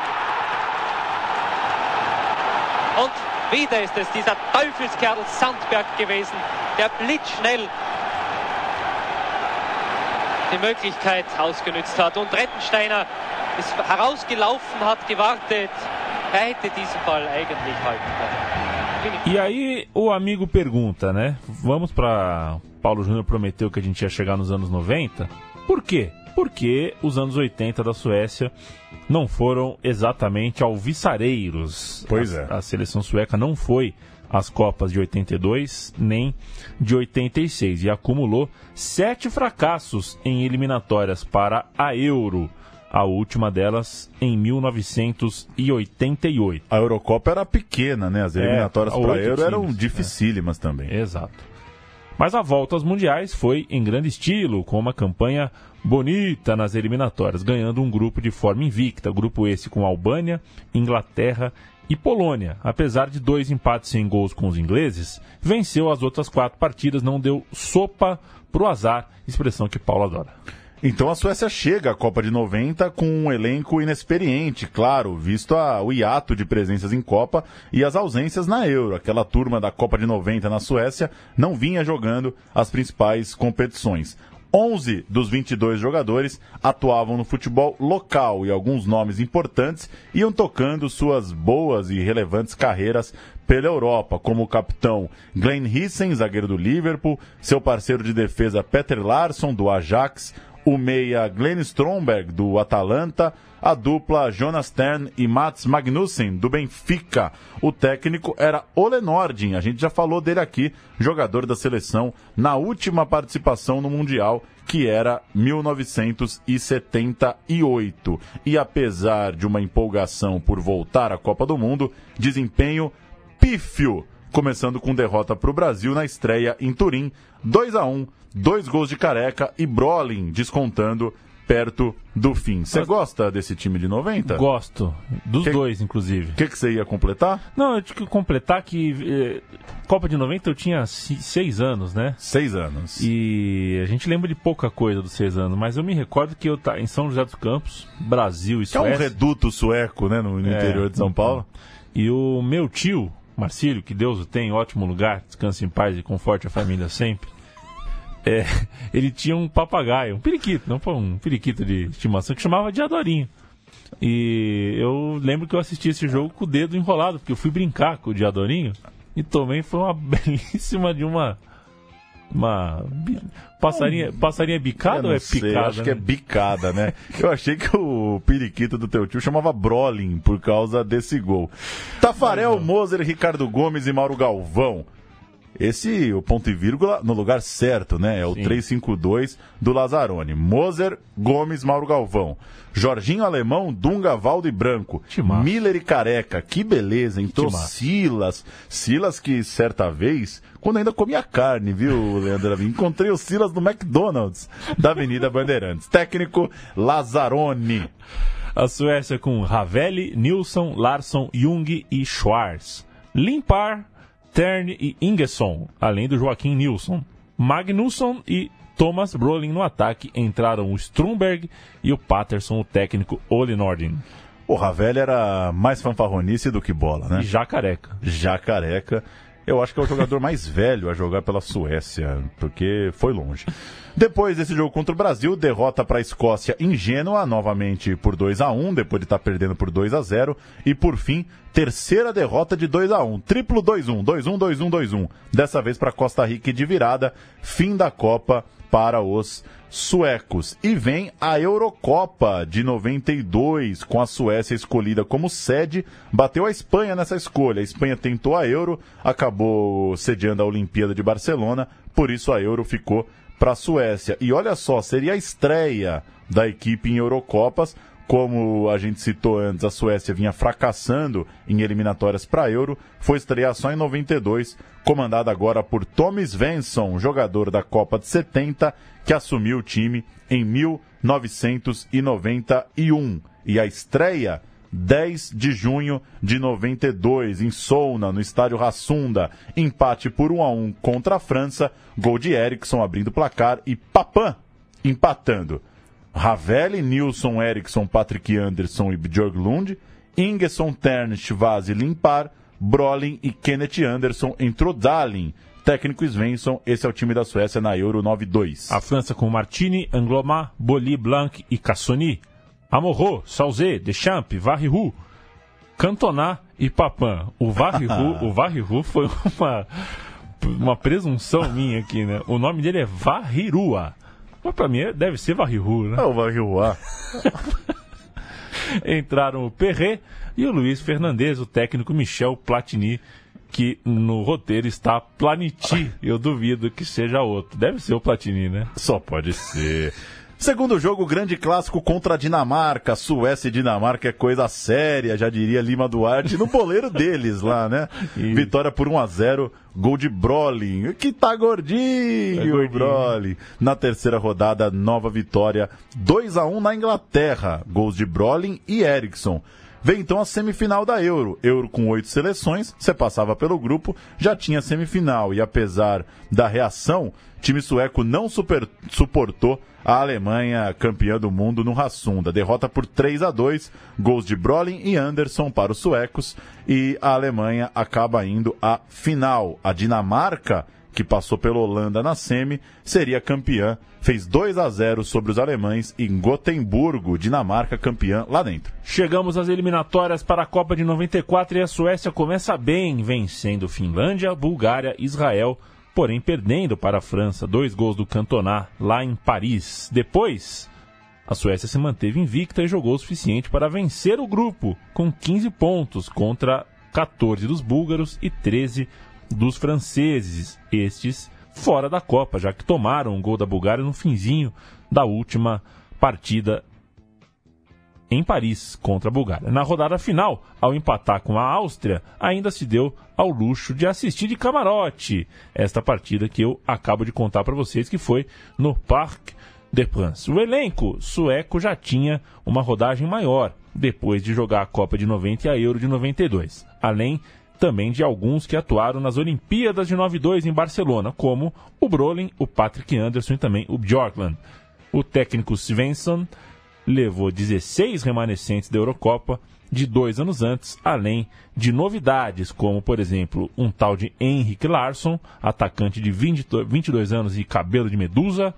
Und wieder ist es dieser Teufelskerl Sandberg gewesen, der blitzschnell die Möglichkeit ausgenutzt hat. Und Rettensteiner ist herausgelaufen, hat gewartet. Er hätte diesen Ball eigentlich halten können. E aí o amigo pergunta, né? Vamos para Paulo Júnior prometeu que a gente ia chegar nos anos 90. Por quê? Porque os anos 80 da Suécia não foram exatamente alviçareiros. Pois é. A seleção sueca não foi às Copas de 82 nem de 86 e acumulou sete fracassos em eliminatórias para a Euro. A última delas em 1988. A Eurocopa era pequena, né? As eliminatórias é, para a Euro times, eram dificílimas é. também. Exato. Mas a volta aos mundiais foi em grande estilo, com uma campanha bonita nas eliminatórias, ganhando um grupo de forma invicta. Grupo esse com Albânia, Inglaterra E Polônia, apesar de dois empates sem gols com os ingleses, venceu as outras quatro partidas, não deu sopa pro azar, expressão que Paulo adora. Então a Suécia chega à Copa de 90 com um elenco inexperiente, claro, visto a, o hiato de presenças em Copa e as ausências na Euro. Aquela turma da Copa de 90 na Suécia não vinha jogando as principais competições. 11 dos 22 jogadores atuavam no futebol local e alguns nomes importantes iam tocando suas boas e relevantes carreiras pela Europa, como o capitão Glenn Hissen, zagueiro do Liverpool, seu parceiro de defesa Peter Larsson, do Ajax, o meia Glenn Stromberg, do Atalanta, a dupla Jonas Stern e Mats Magnussen, do Benfica. O técnico era Ole Nordin, a gente já falou dele aqui, jogador da seleção, na última participação no Mundial, que era 1978. E apesar de uma empolgação por voltar à Copa do Mundo, desempenho pífio, começando com derrota para o Brasil na estreia em Turim, 2 a 1 dois gols de careca e Brolin descontando perto do fim. Você gosta desse time de 90? Gosto, dos Que- dois, inclusive. O que que você ia completar? Não, eu tinha que completar que eh, Copa de 90 eu tinha seis anos, né? Seis anos. E a gente lembra de pouca coisa dos seis anos, mas eu me recordo que eu tá em São José dos Campos, Brasil e Que é um Suécia. reduto sueco, né, no, no É, interior de São Paulo. E o meu tio, Marcílio, que Deus o tem, ótimo lugar, descanse em paz e conforte a família sempre. É, ele tinha um papagaio, um periquito, não foi um periquito de estimação, que chamava de Adorinho. E eu lembro que eu assisti esse jogo com o dedo enrolado, porque eu fui brincar com o de Adorinho e tomei foi uma belíssima de uma. Uma. Passarinha, passarinha bicada Eu ou é sei, picada? acho que é né? bicada, né? Eu achei que o periquito do teu tio chamava Brolin por causa desse gol. Tafarel, Moser, Ricardo Gomes e Mauro Galvão. Esse, o ponto e vírgula, no lugar certo, né? É o Sim. 352 do Lazzaroni. Moser, Gomes, Mauro Galvão. Jorginho Alemão, Dunga, Valdo e Branco. Timaço. Miller e Careca. Que beleza, timaço. Silas. Silas que, certa vez, quando ainda comia carne, viu, Leandro? Encontrei o Silas no McDonald's da Avenida Bandeirantes. Técnico Lazzaroni. A Suécia com Ravelli, Nilsson, Larsson, Jung e Schwarz. Limpar, Tern e Ingesson, além do Joaquim Nilsson. Magnusson e Thomas Brolin no ataque entraram o Strumberg e o Patterson, o técnico Ole Nordin. O Ravel era mais fanfarronice do que bola, né? E já careca. Já careca. Eu acho que é o jogador mais velho a jogar pela Suécia, porque foi longe. Depois desse jogo contra o Brasil, derrota para a Escócia ingênua, novamente por 2 a 1 depois de estar perdendo por 2 a 0 E por fim, terceira derrota de 2 a 1 Triplo 2-1, 2-1, 2-1, 2-1. Dessa vez para Costa Rica de virada, fim da Copa para os suecos. E vem a Eurocopa de 92, com a Suécia escolhida como sede, bateu a Espanha nessa escolha. A Espanha tentou a Euro, acabou sediando a Olimpíada de Barcelona, por isso a Euro ficou para a Suécia. E olha só, seria a estreia da equipe em Eurocopas. Como a gente citou antes, a Suécia vinha fracassando em eliminatórias para Euro, foi estrear só em 92, comandada agora por Tommy Svensson, jogador da Copa de 70, que assumiu o time em 1991. E a estreia 10 de junho de 92, em Solna, no estádio Rassunda. Empate por 1 a 1 contra a França, gol de Eriksson abrindo o placar e Papan empatando. Ravelli, Nilson, Eriksson, Patrick Anderson e Björklund, Ingesson, Tern, Schwaz e Limpar, Brolin e Kenneth Anderson entrou Dalin. Técnico Svensson, esse é o time da Suécia na Euro 92. A França com Martini, Angloma, Boli, Blanc e Cassoni. Amorro, Sauzé, Deschamps, Varrihu, Cantona e Papin. O Varrihu, o Varrihu foi uma, uma presunção minha aqui, né? O nome dele é Varrirua. Mas pra mim é- deve ser Varrihu, né? É o Varriuá. Entraram o Perret e o Luiz Fernandes, o técnico Michel Platini, que no roteiro está Planiti. Eu duvido que seja outro. Deve ser o Platini, né? Só pode ser. Segundo jogo, grande clássico contra a Dinamarca. Suécia e Dinamarca é coisa séria, já diria Lima Duarte, no boleiro deles lá, né? Isso. Vitória por 1 a 0 gol de Brolin, que tá gordinho, Tá gordinho. Brolin. Na terceira rodada, nova vitória, 2 a 1 na Inglaterra, gols de Brolin e Eriksson. Vem então a semifinal da Euro. Euro com oito seleções, você passava pelo grupo, já tinha semifinal. E apesar da reação, time sueco não super, suportou a Alemanha campeã do mundo no Rassunda. Derrota por 3 a 2 gols de Brolin e Anderson para os suecos. E a Alemanha acaba indo à final. A Dinamarca que passou pela Holanda na semi, seria campeã. Fez 2 a 0 sobre os alemães em Gotemburgo, Dinamarca campeã lá dentro. Chegamos às eliminatórias para a Copa de 94 e a Suécia começa bem, vencendo Finlândia, Bulgária, Israel, porém perdendo para a França, dois gols do Cantona lá em Paris. Depois, a Suécia se manteve invicta e jogou o suficiente para vencer o grupo, com 15 pontos contra 14 dos búlgaros e 13 dos franceses, estes fora da Copa, já que tomaram um gol da Bulgária no finzinho da última partida em Paris contra a Bulgária. Na rodada final, ao empatar com a Áustria, ainda se deu ao luxo de assistir de camarote esta partida que eu acabo de contar para vocês, que foi no Parc des Princes. O elenco sueco já tinha uma rodagem maior depois de jogar a Copa de 90 e a Euro de 92, além também de alguns que atuaram nas Olimpíadas de 92 em Barcelona, como o Brolin, o Patrick Anderson e também o Bjorkland. O técnico Svensson levou 16 remanescentes da Eurocopa de dois anos antes, além de novidades, como, por exemplo, um tal de Henrik Larsson, atacante de 20, 22 anos e cabelo de medusa,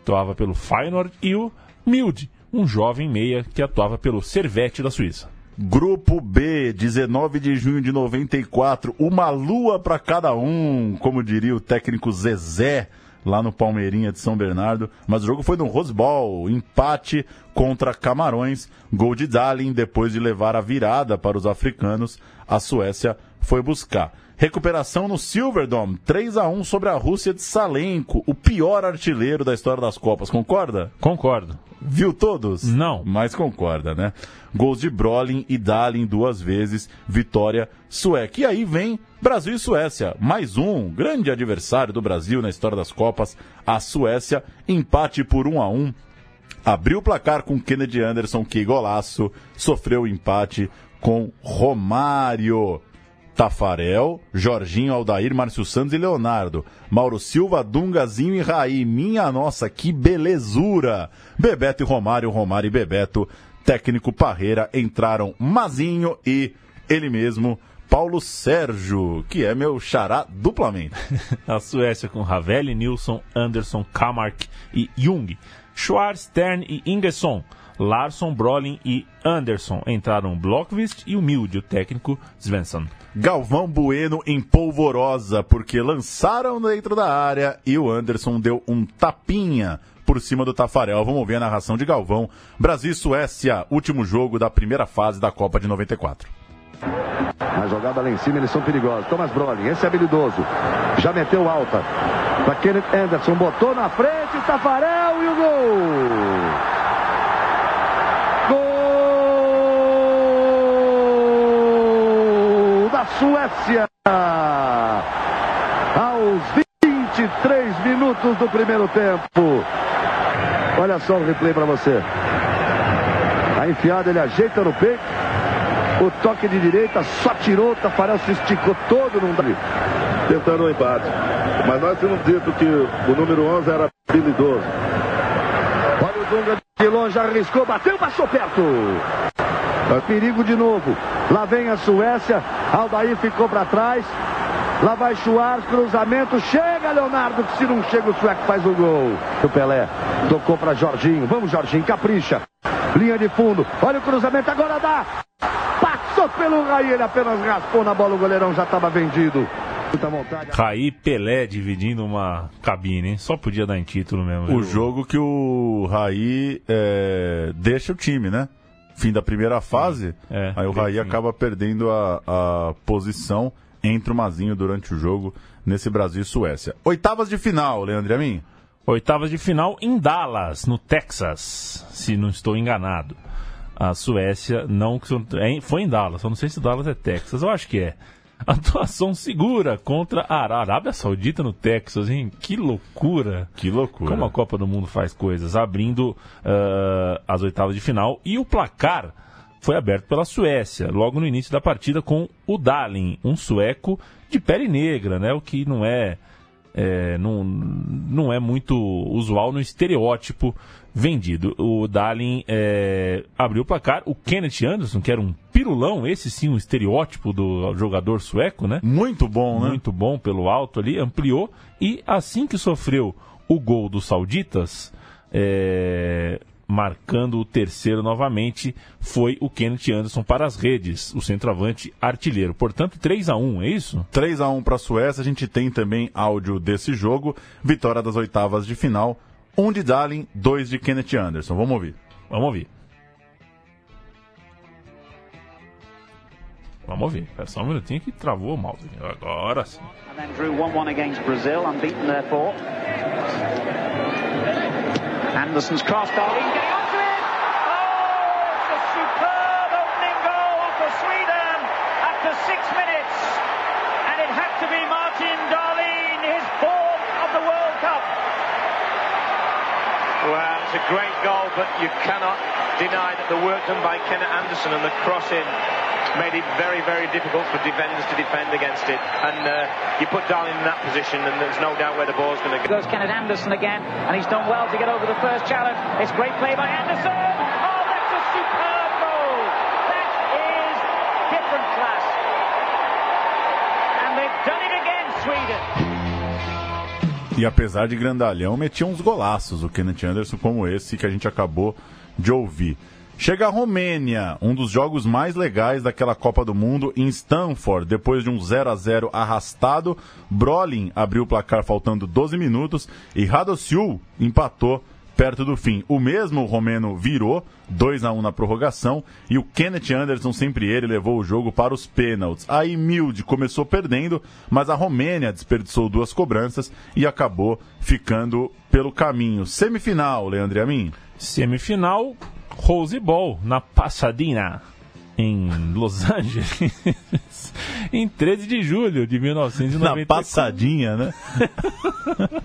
atuava pelo Feyenoord, e o Mild, um jovem meia que atuava pelo Servette da Suíça. Grupo B, 19 de junho de 94, uma lua para cada um, como diria o técnico Zezé lá no Palmeirinha de São Bernardo. Mas o jogo foi no Rose Bowl, empate contra Camarões, gol de Dalin depois de levar a virada para os africanos. A Suécia foi buscar. Recuperação no Silverdome, 3 a 1 sobre a Rússia de Salenko, o pior artilheiro da história das Copas, concorda? Concordo. Viu todos? Não. Mas concorda, né? Gols de Brolin e Dalin duas vezes, vitória sueca. E aí vem Brasil e Suécia, mais um grande adversário do Brasil na história das Copas, a Suécia, empate por 1 a 1 abriu o placar com Kennedy Anderson, que golaço, sofreu o empate com Romário. Tafarel, Jorginho, Aldair, Márcio Santos e Leonardo. Mauro Silva, Dungazinho e Raí. Minha nossa, que belezura! Bebeto e Romário, Romário e Bebeto. Técnico Parreira entraram Mazinho e ele mesmo, Paulo Sérgio, que é meu xará duplamente. A Suécia com Ravelli, Nilsson, Anderson, Kamark e Jung. Schwarz, Stern e Ingesson. Larsson, Brolin e Anderson. Entraram Blockvist e Humilde, o técnico Svensson. Galvão Bueno em polvorosa, porque lançaram dentro da área e o Anderson deu um tapinha por cima do Tafarel. Vamos ver a narração de Galvão. Brasil e Suécia, último jogo da primeira fase da Copa de 94. Na jogada lá em cima, eles são perigosos. Thomas Brolin, esse é habilidoso. Já meteu alta. Para Kenneth Anderson, botou na frente, Tafarel e o gol! Gol da Suécia! Aos 23 minutos do primeiro tempo. Olha só o replay para você. A enfiada ele ajeita no peito. O toque de direita só tirou, o Tafarel se esticou todo, dá. Tentando o um empate. Mas nós tínhamos dito que o número 11 era habilidoso. Olha o Dunga de longe, arriscou, bateu, passou perto. É perigo de novo. Lá vem a Suécia. Aldair ficou para trás. Lá vai Schwarz, cruzamento. Chega Leonardo, que se não chega o sueco faz o gol. O Pelé tocou para Jorginho. Vamos, Jorginho, capricha. Linha de fundo. Olha o cruzamento, agora dá. Passou pelo Raí, ele apenas raspou na bola. O goleirão já estava vendido. Muita vontade. Raí Pelé dividindo uma cabine, hein? Só podia dar em título mesmo. O jogo que o Raí é, deixa o time, né? Fim da primeira fase, É, aí o Raí acaba perdendo a, a posição entre o Mazinho durante o jogo nesse Brasil e Suécia. Oitavas de final, Leandro Amin. Oitavas de final em Dallas, no Texas, se não estou enganado. A Suécia não. é, Foi em Dallas, eu não sei se Dallas é Texas, eu acho que é. Atuação segura contra a Arábia Saudita no Texas, hein? Que loucura! Que loucura. Como a Copa do Mundo faz coisas, abrindo ah, as oitavas de final. E o placar foi aberto pela Suécia, logo no início da partida com o Dalin, um sueco de pele negra, né? O que não é, é não, não é muito usual no estereótipo vendido. O Dalin é, abriu o placar. O Kenneth Anderson, que era um pirulão, esse sim, um estereótipo do jogador sueco, né? Muito bom, né? Muito bom pelo alto ali, ampliou. E assim que sofreu o gol dos sauditas, é, marcando o terceiro novamente, foi o Kenneth Anderson para as redes, o centroavante artilheiro. Portanto, 3 a 1 é isso? 3 a 1 para a Suécia. A gente tem também áudio desse jogo. Vitória das oitavas de final. Um de Darling, dois de Kenneth Anderson. Vamos ouvir. Vamos ouvir. Vamos ouvir. Espera só um minutinho que travou o mouse. Agora sim. And then drew 1-1 against Brazil, unbeaten therefore. Anderson's cross, Darling getting onto it! Oh, it's a superb opening goal for Sweden after six minutes. And it had to be Martin Darlene, his fourth of the World Cup. Well, it's a great goal, but you cannot deny that the work done by Kenneth Anderson and the crossing made it very, very difficult for defenders to defend against it. And uh, you put Darling in that position, and there's no doubt where the ball's going to go. Goes Kenneth Anderson again, and he's done well to get over the first challenge. It's great play by Anderson. Oh, that's a superb goal. That is different class. And they've done it again, Sweden. E apesar de grandalhão, metia uns golaços o Kenneth Anderson como esse que a gente acabou de ouvir. Chega a Romênia, um dos jogos mais legais daquela Copa do Mundo em Stanford, depois de um 0 a 0 arrastado, Brolin abriu o placar faltando 12 minutos e Radociul empatou perto do fim. O mesmo romeno virou 2 a 1 na prorrogação e o Kenneth Anderson, sempre ele, levou o jogo para os pênaltis. Aí Milde começou perdendo, mas a Romênia desperdiçou duas cobranças e acabou ficando pelo caminho. Semifinal, Leandro Amin. Semifinal, Rose Bowl, na Pasadena, em Los Angeles, em 13 de julho de 1994. Na passadinha, né?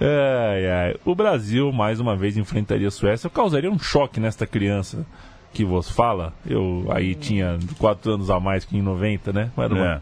ai. O Brasil, mais uma vez, enfrentaria a Suécia. Eu causaria um choque nesta criança que vos fala. Eu aí tinha 4 anos a mais que em 90, né? Mas. É.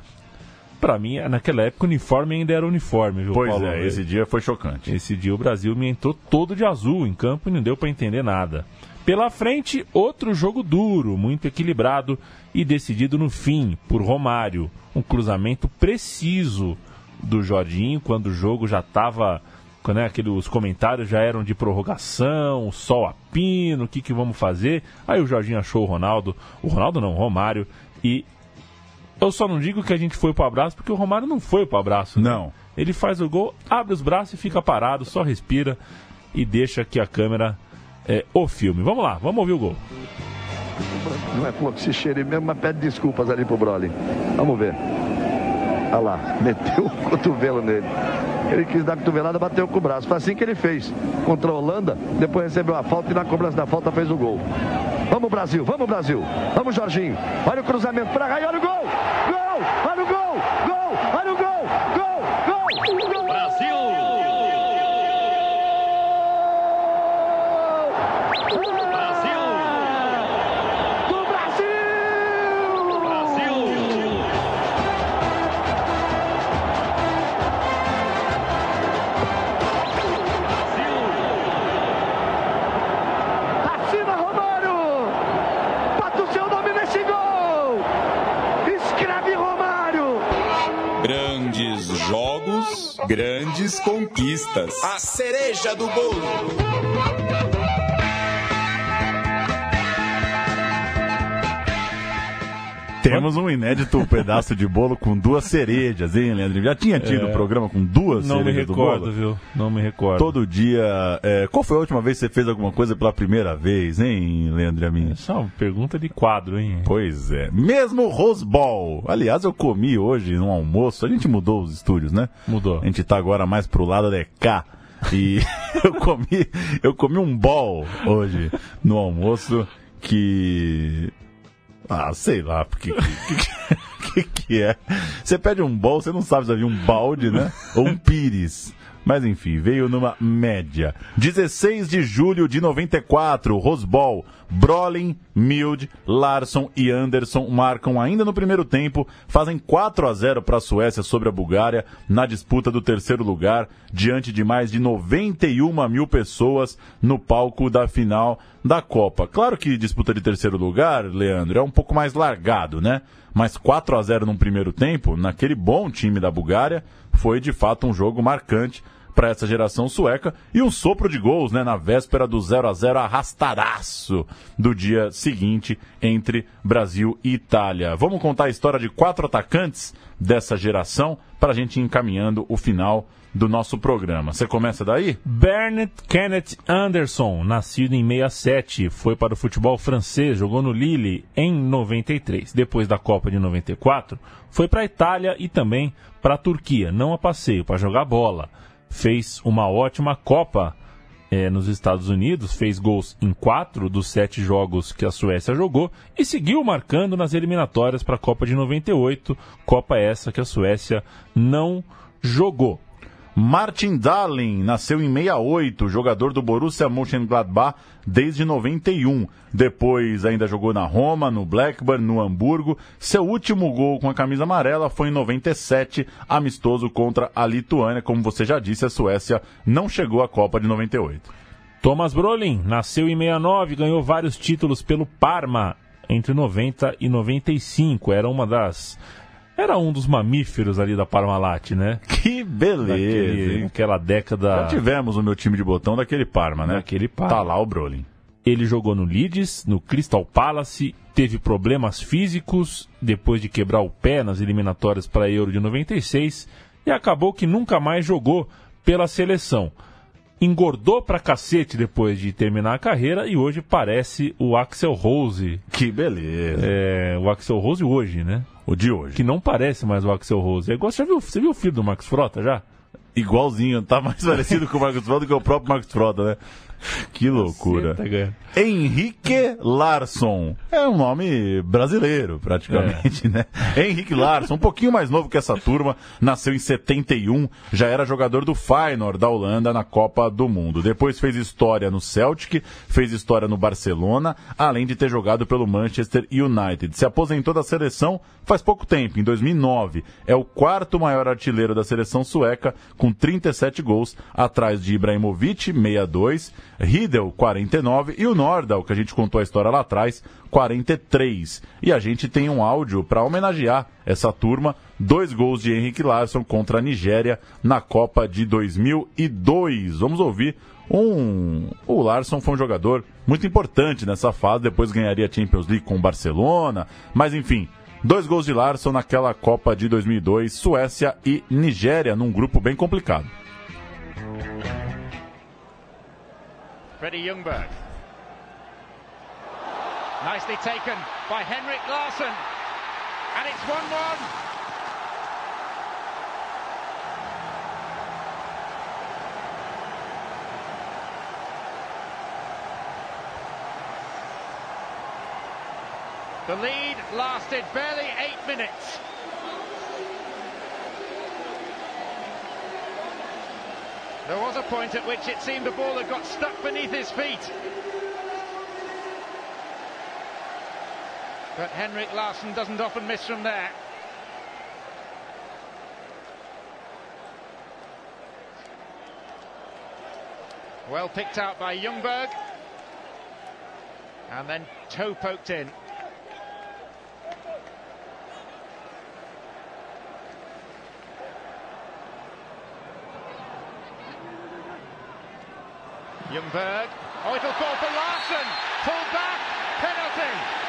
Pra mim, naquela época, o uniforme ainda era uniforme, viu, Pois Paulo? é, esse dia foi chocante. Esse dia o Brasil me entrou todo de azul em campo e não deu para entender nada. Pela frente, outro jogo duro, muito equilibrado e decidido no fim por Romário. Um cruzamento preciso do Jorginho quando o jogo já estava. Né, aquele, os comentários já eram de prorrogação, sol a pino, o que, que vamos fazer? Aí o Jorginho achou o Ronaldo, o Ronaldo não, o Romário, e eu só não digo que a gente foi pro abraço, porque o Romário não foi pro abraço. né? Não. Ele faz o gol, abre os braços e fica parado, só respira e deixa que a câmera é, o filme. Vamos lá, vamos ouvir o gol. Não é flor que se cheire mesmo, mas pede desculpas ali pro Broly. Vamos ver. Olha lá, meteu o cotovelo nele. Ele quis dar a cotovelada, bateu com o braço. Foi assim que ele fez contra a Holanda. Depois recebeu a falta e na cobrança da falta fez o gol. Vamos, Brasil, vamos, Brasil. Vamos, Jorginho. Olha o cruzamento para cá e olha o gol. Gol! Olha o gol! Gol! Olha o gol! Gol! Gol! gol! Brasil! Grandes conquistas. A cereja do bolo. Temos um inédito pedaço de bolo com duas cerejas, hein, Leandro? Já tinha tido É. programa com duas Não me cerejas do recordo, bolo? viu? Não me recordo. Todo dia. é, qual foi a última vez que você fez alguma coisa pela primeira vez, hein, Leandro Amin? É uma pergunta de quadro, hein? Pois é. Mesmo Rose Bowl. Aliás, eu comi hoje no almoço. A gente mudou os estúdios, né? Mudou. A gente tá agora mais pro lado de cá. E eu comi, eu comi um bol hoje no almoço que. Ah, sei lá, porque. que, que, que é? Você pede um bol, você não sabe se vai vir um balde, né? Ou um pires. Mas enfim, veio numa média. 16 de julho de 94, Rosbol. Brolin, Mild, Larsson e Anderson marcam ainda no primeiro tempo, fazem 4 a 0 para a Suécia sobre a Bulgária na disputa do terceiro lugar, diante de mais de 91 mil pessoas no palco da final da Copa. Claro que disputa de terceiro lugar, Leandro, é um pouco mais largado, né? Mas 4 a 0 no primeiro tempo, naquele bom time da Bulgária, foi de fato um jogo marcante para essa geração sueca e um sopro de gols, né, na véspera do 0 a 0 arrastadaço do dia seguinte entre Brasil e Itália. Vamos contar a história de quatro atacantes dessa geração para a gente ir encaminhando o final do nosso programa. Você começa daí? Bernard Kenneth Anderson, nascido em 67, foi para o futebol francês, jogou no Lille em 93. Depois da Copa de 94, foi para a Itália e também para a Turquia, não a passeio, para jogar bola fez uma ótima Copa é, nos Estados Unidos, fez gols em quatro dos sete jogos que a Suécia jogou e seguiu marcando nas eliminatórias para a Copa de 98, Copa essa que a Suécia não jogou. Martin Dahlin nasceu em 68, jogador do Borussia Mönchengladbach desde 91. Depois ainda jogou na Roma, no Blackburn, no Hamburgo. Seu último gol com a camisa amarela foi em 97, amistoso contra a Lituânia. Como você já disse, a Suécia não chegou à Copa de 98. Thomas Brolin nasceu em 69, ganhou vários títulos pelo Parma entre 90 e 95. Era uma das era um dos mamíferos ali da Parmalat, né? Que beleza! Daquele, aquela década. Já tivemos o meu time de botão daquele Parma, né? Daquele Parma. Tá lá o Brolin. Ele jogou no Leeds, no Crystal Palace, teve problemas físicos depois de quebrar o pé nas eliminatórias para a Euro de 96 e acabou que nunca mais jogou pela seleção. Engordou pra cacete depois de terminar a carreira e hoje parece o Axel Rose. Que beleza! É, o Axel Rose hoje, né? O de hoje. Que não parece mais o Axel Rose. É igual, você, viu, você viu o filho do Max Frota já? Igualzinho, tá mais parecido com o Marcos Frota do que o próprio Marcos Frota, né? Que loucura. Henrique Larsson. É um nome brasileiro, praticamente, é. né? Henrique Larsson, um pouquinho mais novo que essa turma, nasceu em 71, já era jogador do Feyenoord da Holanda na Copa do Mundo. Depois fez história no Celtic, fez história no Barcelona, além de ter jogado pelo Manchester United. Se aposentou da seleção faz pouco tempo, em 2009. É o quarto maior artilheiro da seleção sueca, com 37 gols, atrás de Ibrahimovic, 62, Riedel, 49 e o Nordal, que a gente contou a história lá atrás, 43. E a gente tem um áudio para homenagear essa turma, dois gols de Henrique Larsson contra a Nigéria na Copa de 2002. Vamos ouvir um... O Larsson foi um jogador muito importante nessa fase, depois ganharia a Champions League com o Barcelona, mas enfim, dois gols de Larsson naquela Copa de 2002, Suécia e Nigéria, num grupo bem complicado. Freddie Youngberg. Nicely taken by Henrik Larsson. And it's 1 1. The lead lasted barely eight minutes. There was a point at which it seemed the ball had got stuck beneath his feet. But Henrik Larsson doesn't often miss from there. Well picked out by Jungberg. And then toe poked in. Ljungberg. Oh, it'll fall for Larson. Pull back. Penalty.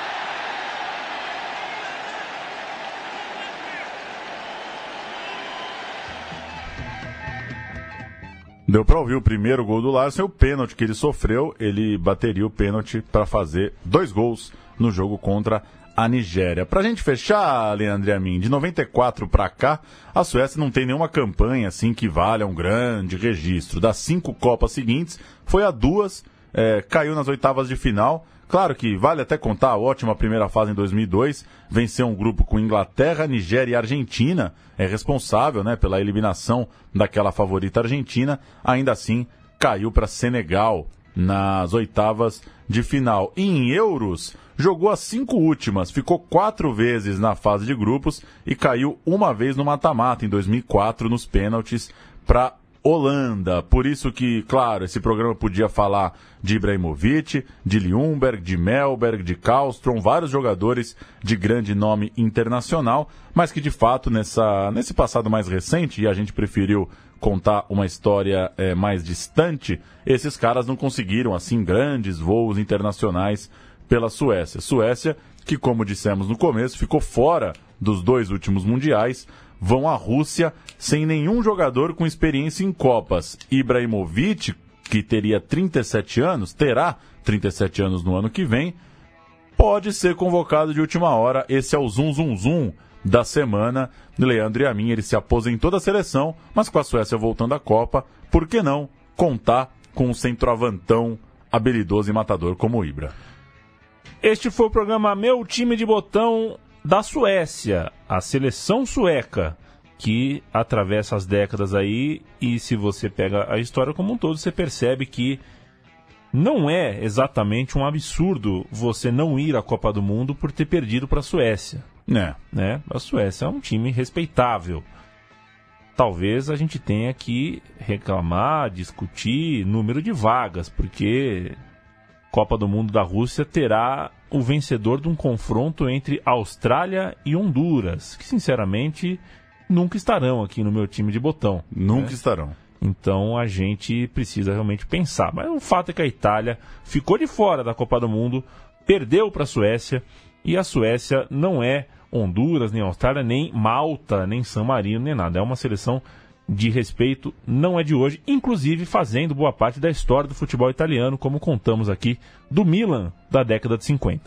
Deu para ouvir o primeiro gol do Larson, o pênalti que ele sofreu, ele bateria o pênalti para fazer dois gols no jogo contra a Nigéria. Para a gente fechar, Leandro a mim, de 94 para cá, a Suécia não tem nenhuma campanha assim que valha um grande registro. Das cinco Copas seguintes, foi a duas é, caiu nas oitavas de final. Claro que vale até contar a ótima primeira fase em 2002, venceu um grupo com Inglaterra, Nigéria e Argentina, é responsável né, pela eliminação daquela favorita argentina, ainda assim caiu para Senegal nas oitavas de final. E em euros, jogou as cinco últimas, ficou quatro vezes na fase de grupos e caiu uma vez no mata-mata em 2004 nos pênaltis para Holanda. Por isso que, claro, esse programa podia falar de Ibrahimovic, de Ljungberg, de Melberg, de Kallstrom, vários jogadores de grande nome internacional, mas que de fato nessa, nesse passado mais recente, e a gente preferiu contar uma história é, mais distante, esses caras não conseguiram assim grandes voos internacionais pela Suécia. Suécia que, como dissemos no começo, ficou fora dos dois últimos mundiais, vão à Rússia sem nenhum jogador com experiência em Copas. Ibrahimovic, que teria 37 anos, terá 37 anos no ano que vem, pode ser convocado de última hora. Esse é o zum zum zum da semana. Leandro e a mim, ele se aposentou da seleção, mas com a Suécia voltando à Copa, por que não contar com um centroavantão habilidoso e matador como o Ibra? Este foi o programa Meu Time de Botão da Suécia, a seleção sueca, que atravessa as décadas aí e se você pega a história como um todo, você percebe que não é exatamente um absurdo você não ir à Copa do Mundo por ter perdido para a Suécia. É. Né? A Suécia é um time respeitável. Talvez a gente tenha que reclamar, discutir número de vagas, porque Copa do Mundo da Rússia terá o vencedor de um confronto entre Austrália e Honduras, que sinceramente nunca estarão aqui no meu time de botão. Nunca né? estarão. Então a gente precisa realmente pensar. Mas o fato é que a Itália ficou de fora da Copa do Mundo, perdeu para a Suécia e a Suécia não é Honduras, nem Austrália, nem Malta, nem San Marino, nem nada. É uma seleção de respeito, não é de hoje, inclusive fazendo boa parte da história do futebol italiano, como contamos aqui, do Milan da década de 50.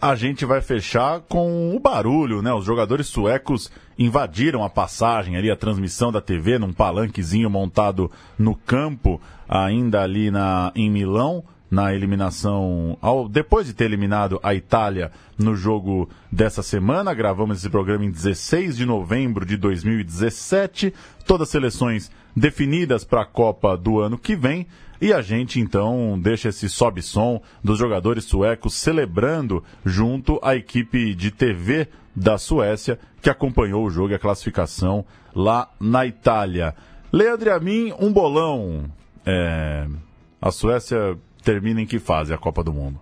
A gente vai fechar com o barulho, né? Os jogadores suecos invadiram a passagem ali, a transmissão da TV, num palanquezinho montado no campo, ainda ali na, em Milão, na eliminação, ao, depois de ter eliminado a Itália no jogo dessa semana. Gravamos esse programa em 16 de novembro de 2017. Todas as seleções definidas para a Copa do ano que vem. E a gente então deixa esse sobe-som dos jogadores suecos celebrando junto à equipe de TV da Suécia que acompanhou o jogo e a classificação lá na Itália. Leandro a mim, um bolão. É... A Suécia termina em que fase a Copa do Mundo?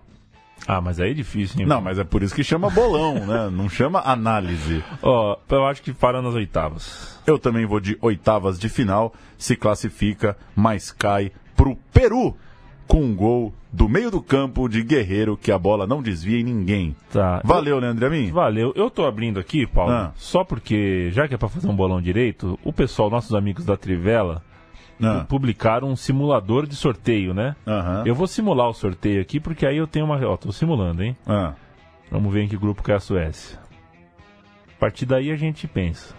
Ah, mas aí é difícil, hein? Não, mas é por isso que chama bolão, né? Não chama análise. Ó, oh, eu acho que para nas oitavas. Eu também vou de oitavas de final, se classifica, mas cai pro Peru com um gol do meio do campo de Guerreiro que a bola não desvia em ninguém. Tá. Valeu, Leandro Amin? Valeu. Eu tô abrindo aqui, Paulo, ah. só porque, já que é para fazer um bolão direito, o pessoal, nossos amigos da Trivela, ah. publicaram um simulador de sorteio, né? Uhum. Eu vou simular o sorteio aqui, porque aí eu tenho uma. Ó, tô simulando, hein? Ah. Vamos ver em que grupo que é a Suécia. A partir daí a gente pensa.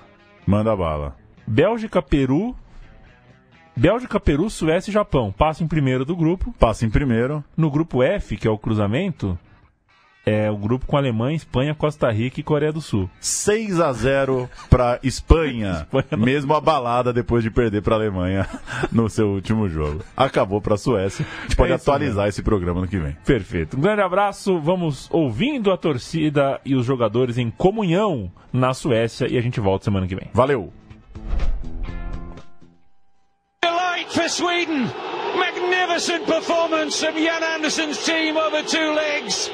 Manda bala. Bélgica, Peru. Bélgica, Peru, Suécia e Japão. Passa em primeiro do grupo. Passa em primeiro. No grupo F, que é o cruzamento, é o grupo com Alemanha, Espanha, Costa Rica e Coreia do Sul. 6 a 0 para Espanha, Espanha mesmo abalada depois de perder para a Alemanha no seu último jogo. Acabou para a Suécia. A gente pode é atualizar mesmo. esse programa no que vem. Perfeito. Um grande abraço. Vamos ouvindo a torcida e os jogadores em comunhão na Suécia e a gente volta semana que vem. Valeu. for Sweden. Magnificent performance from Jan Andersson's team over two legs.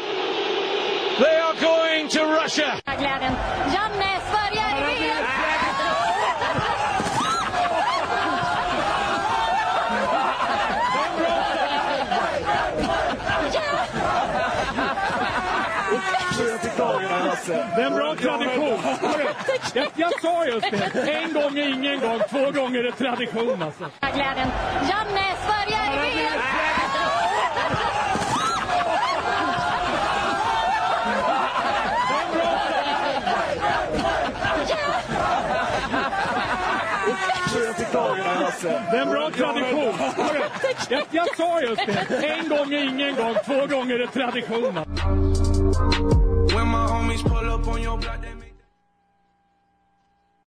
They are going to Russia. Janne Det är en bra tradition. Jag, jag sa just det. En gång är ingen gång, två gånger är tradition alltså. Glädjen. Janne, Sverige är VM! Det är en bra tradition. Jag, jag sa just det. En gång är ingen gång, två gånger är tradition.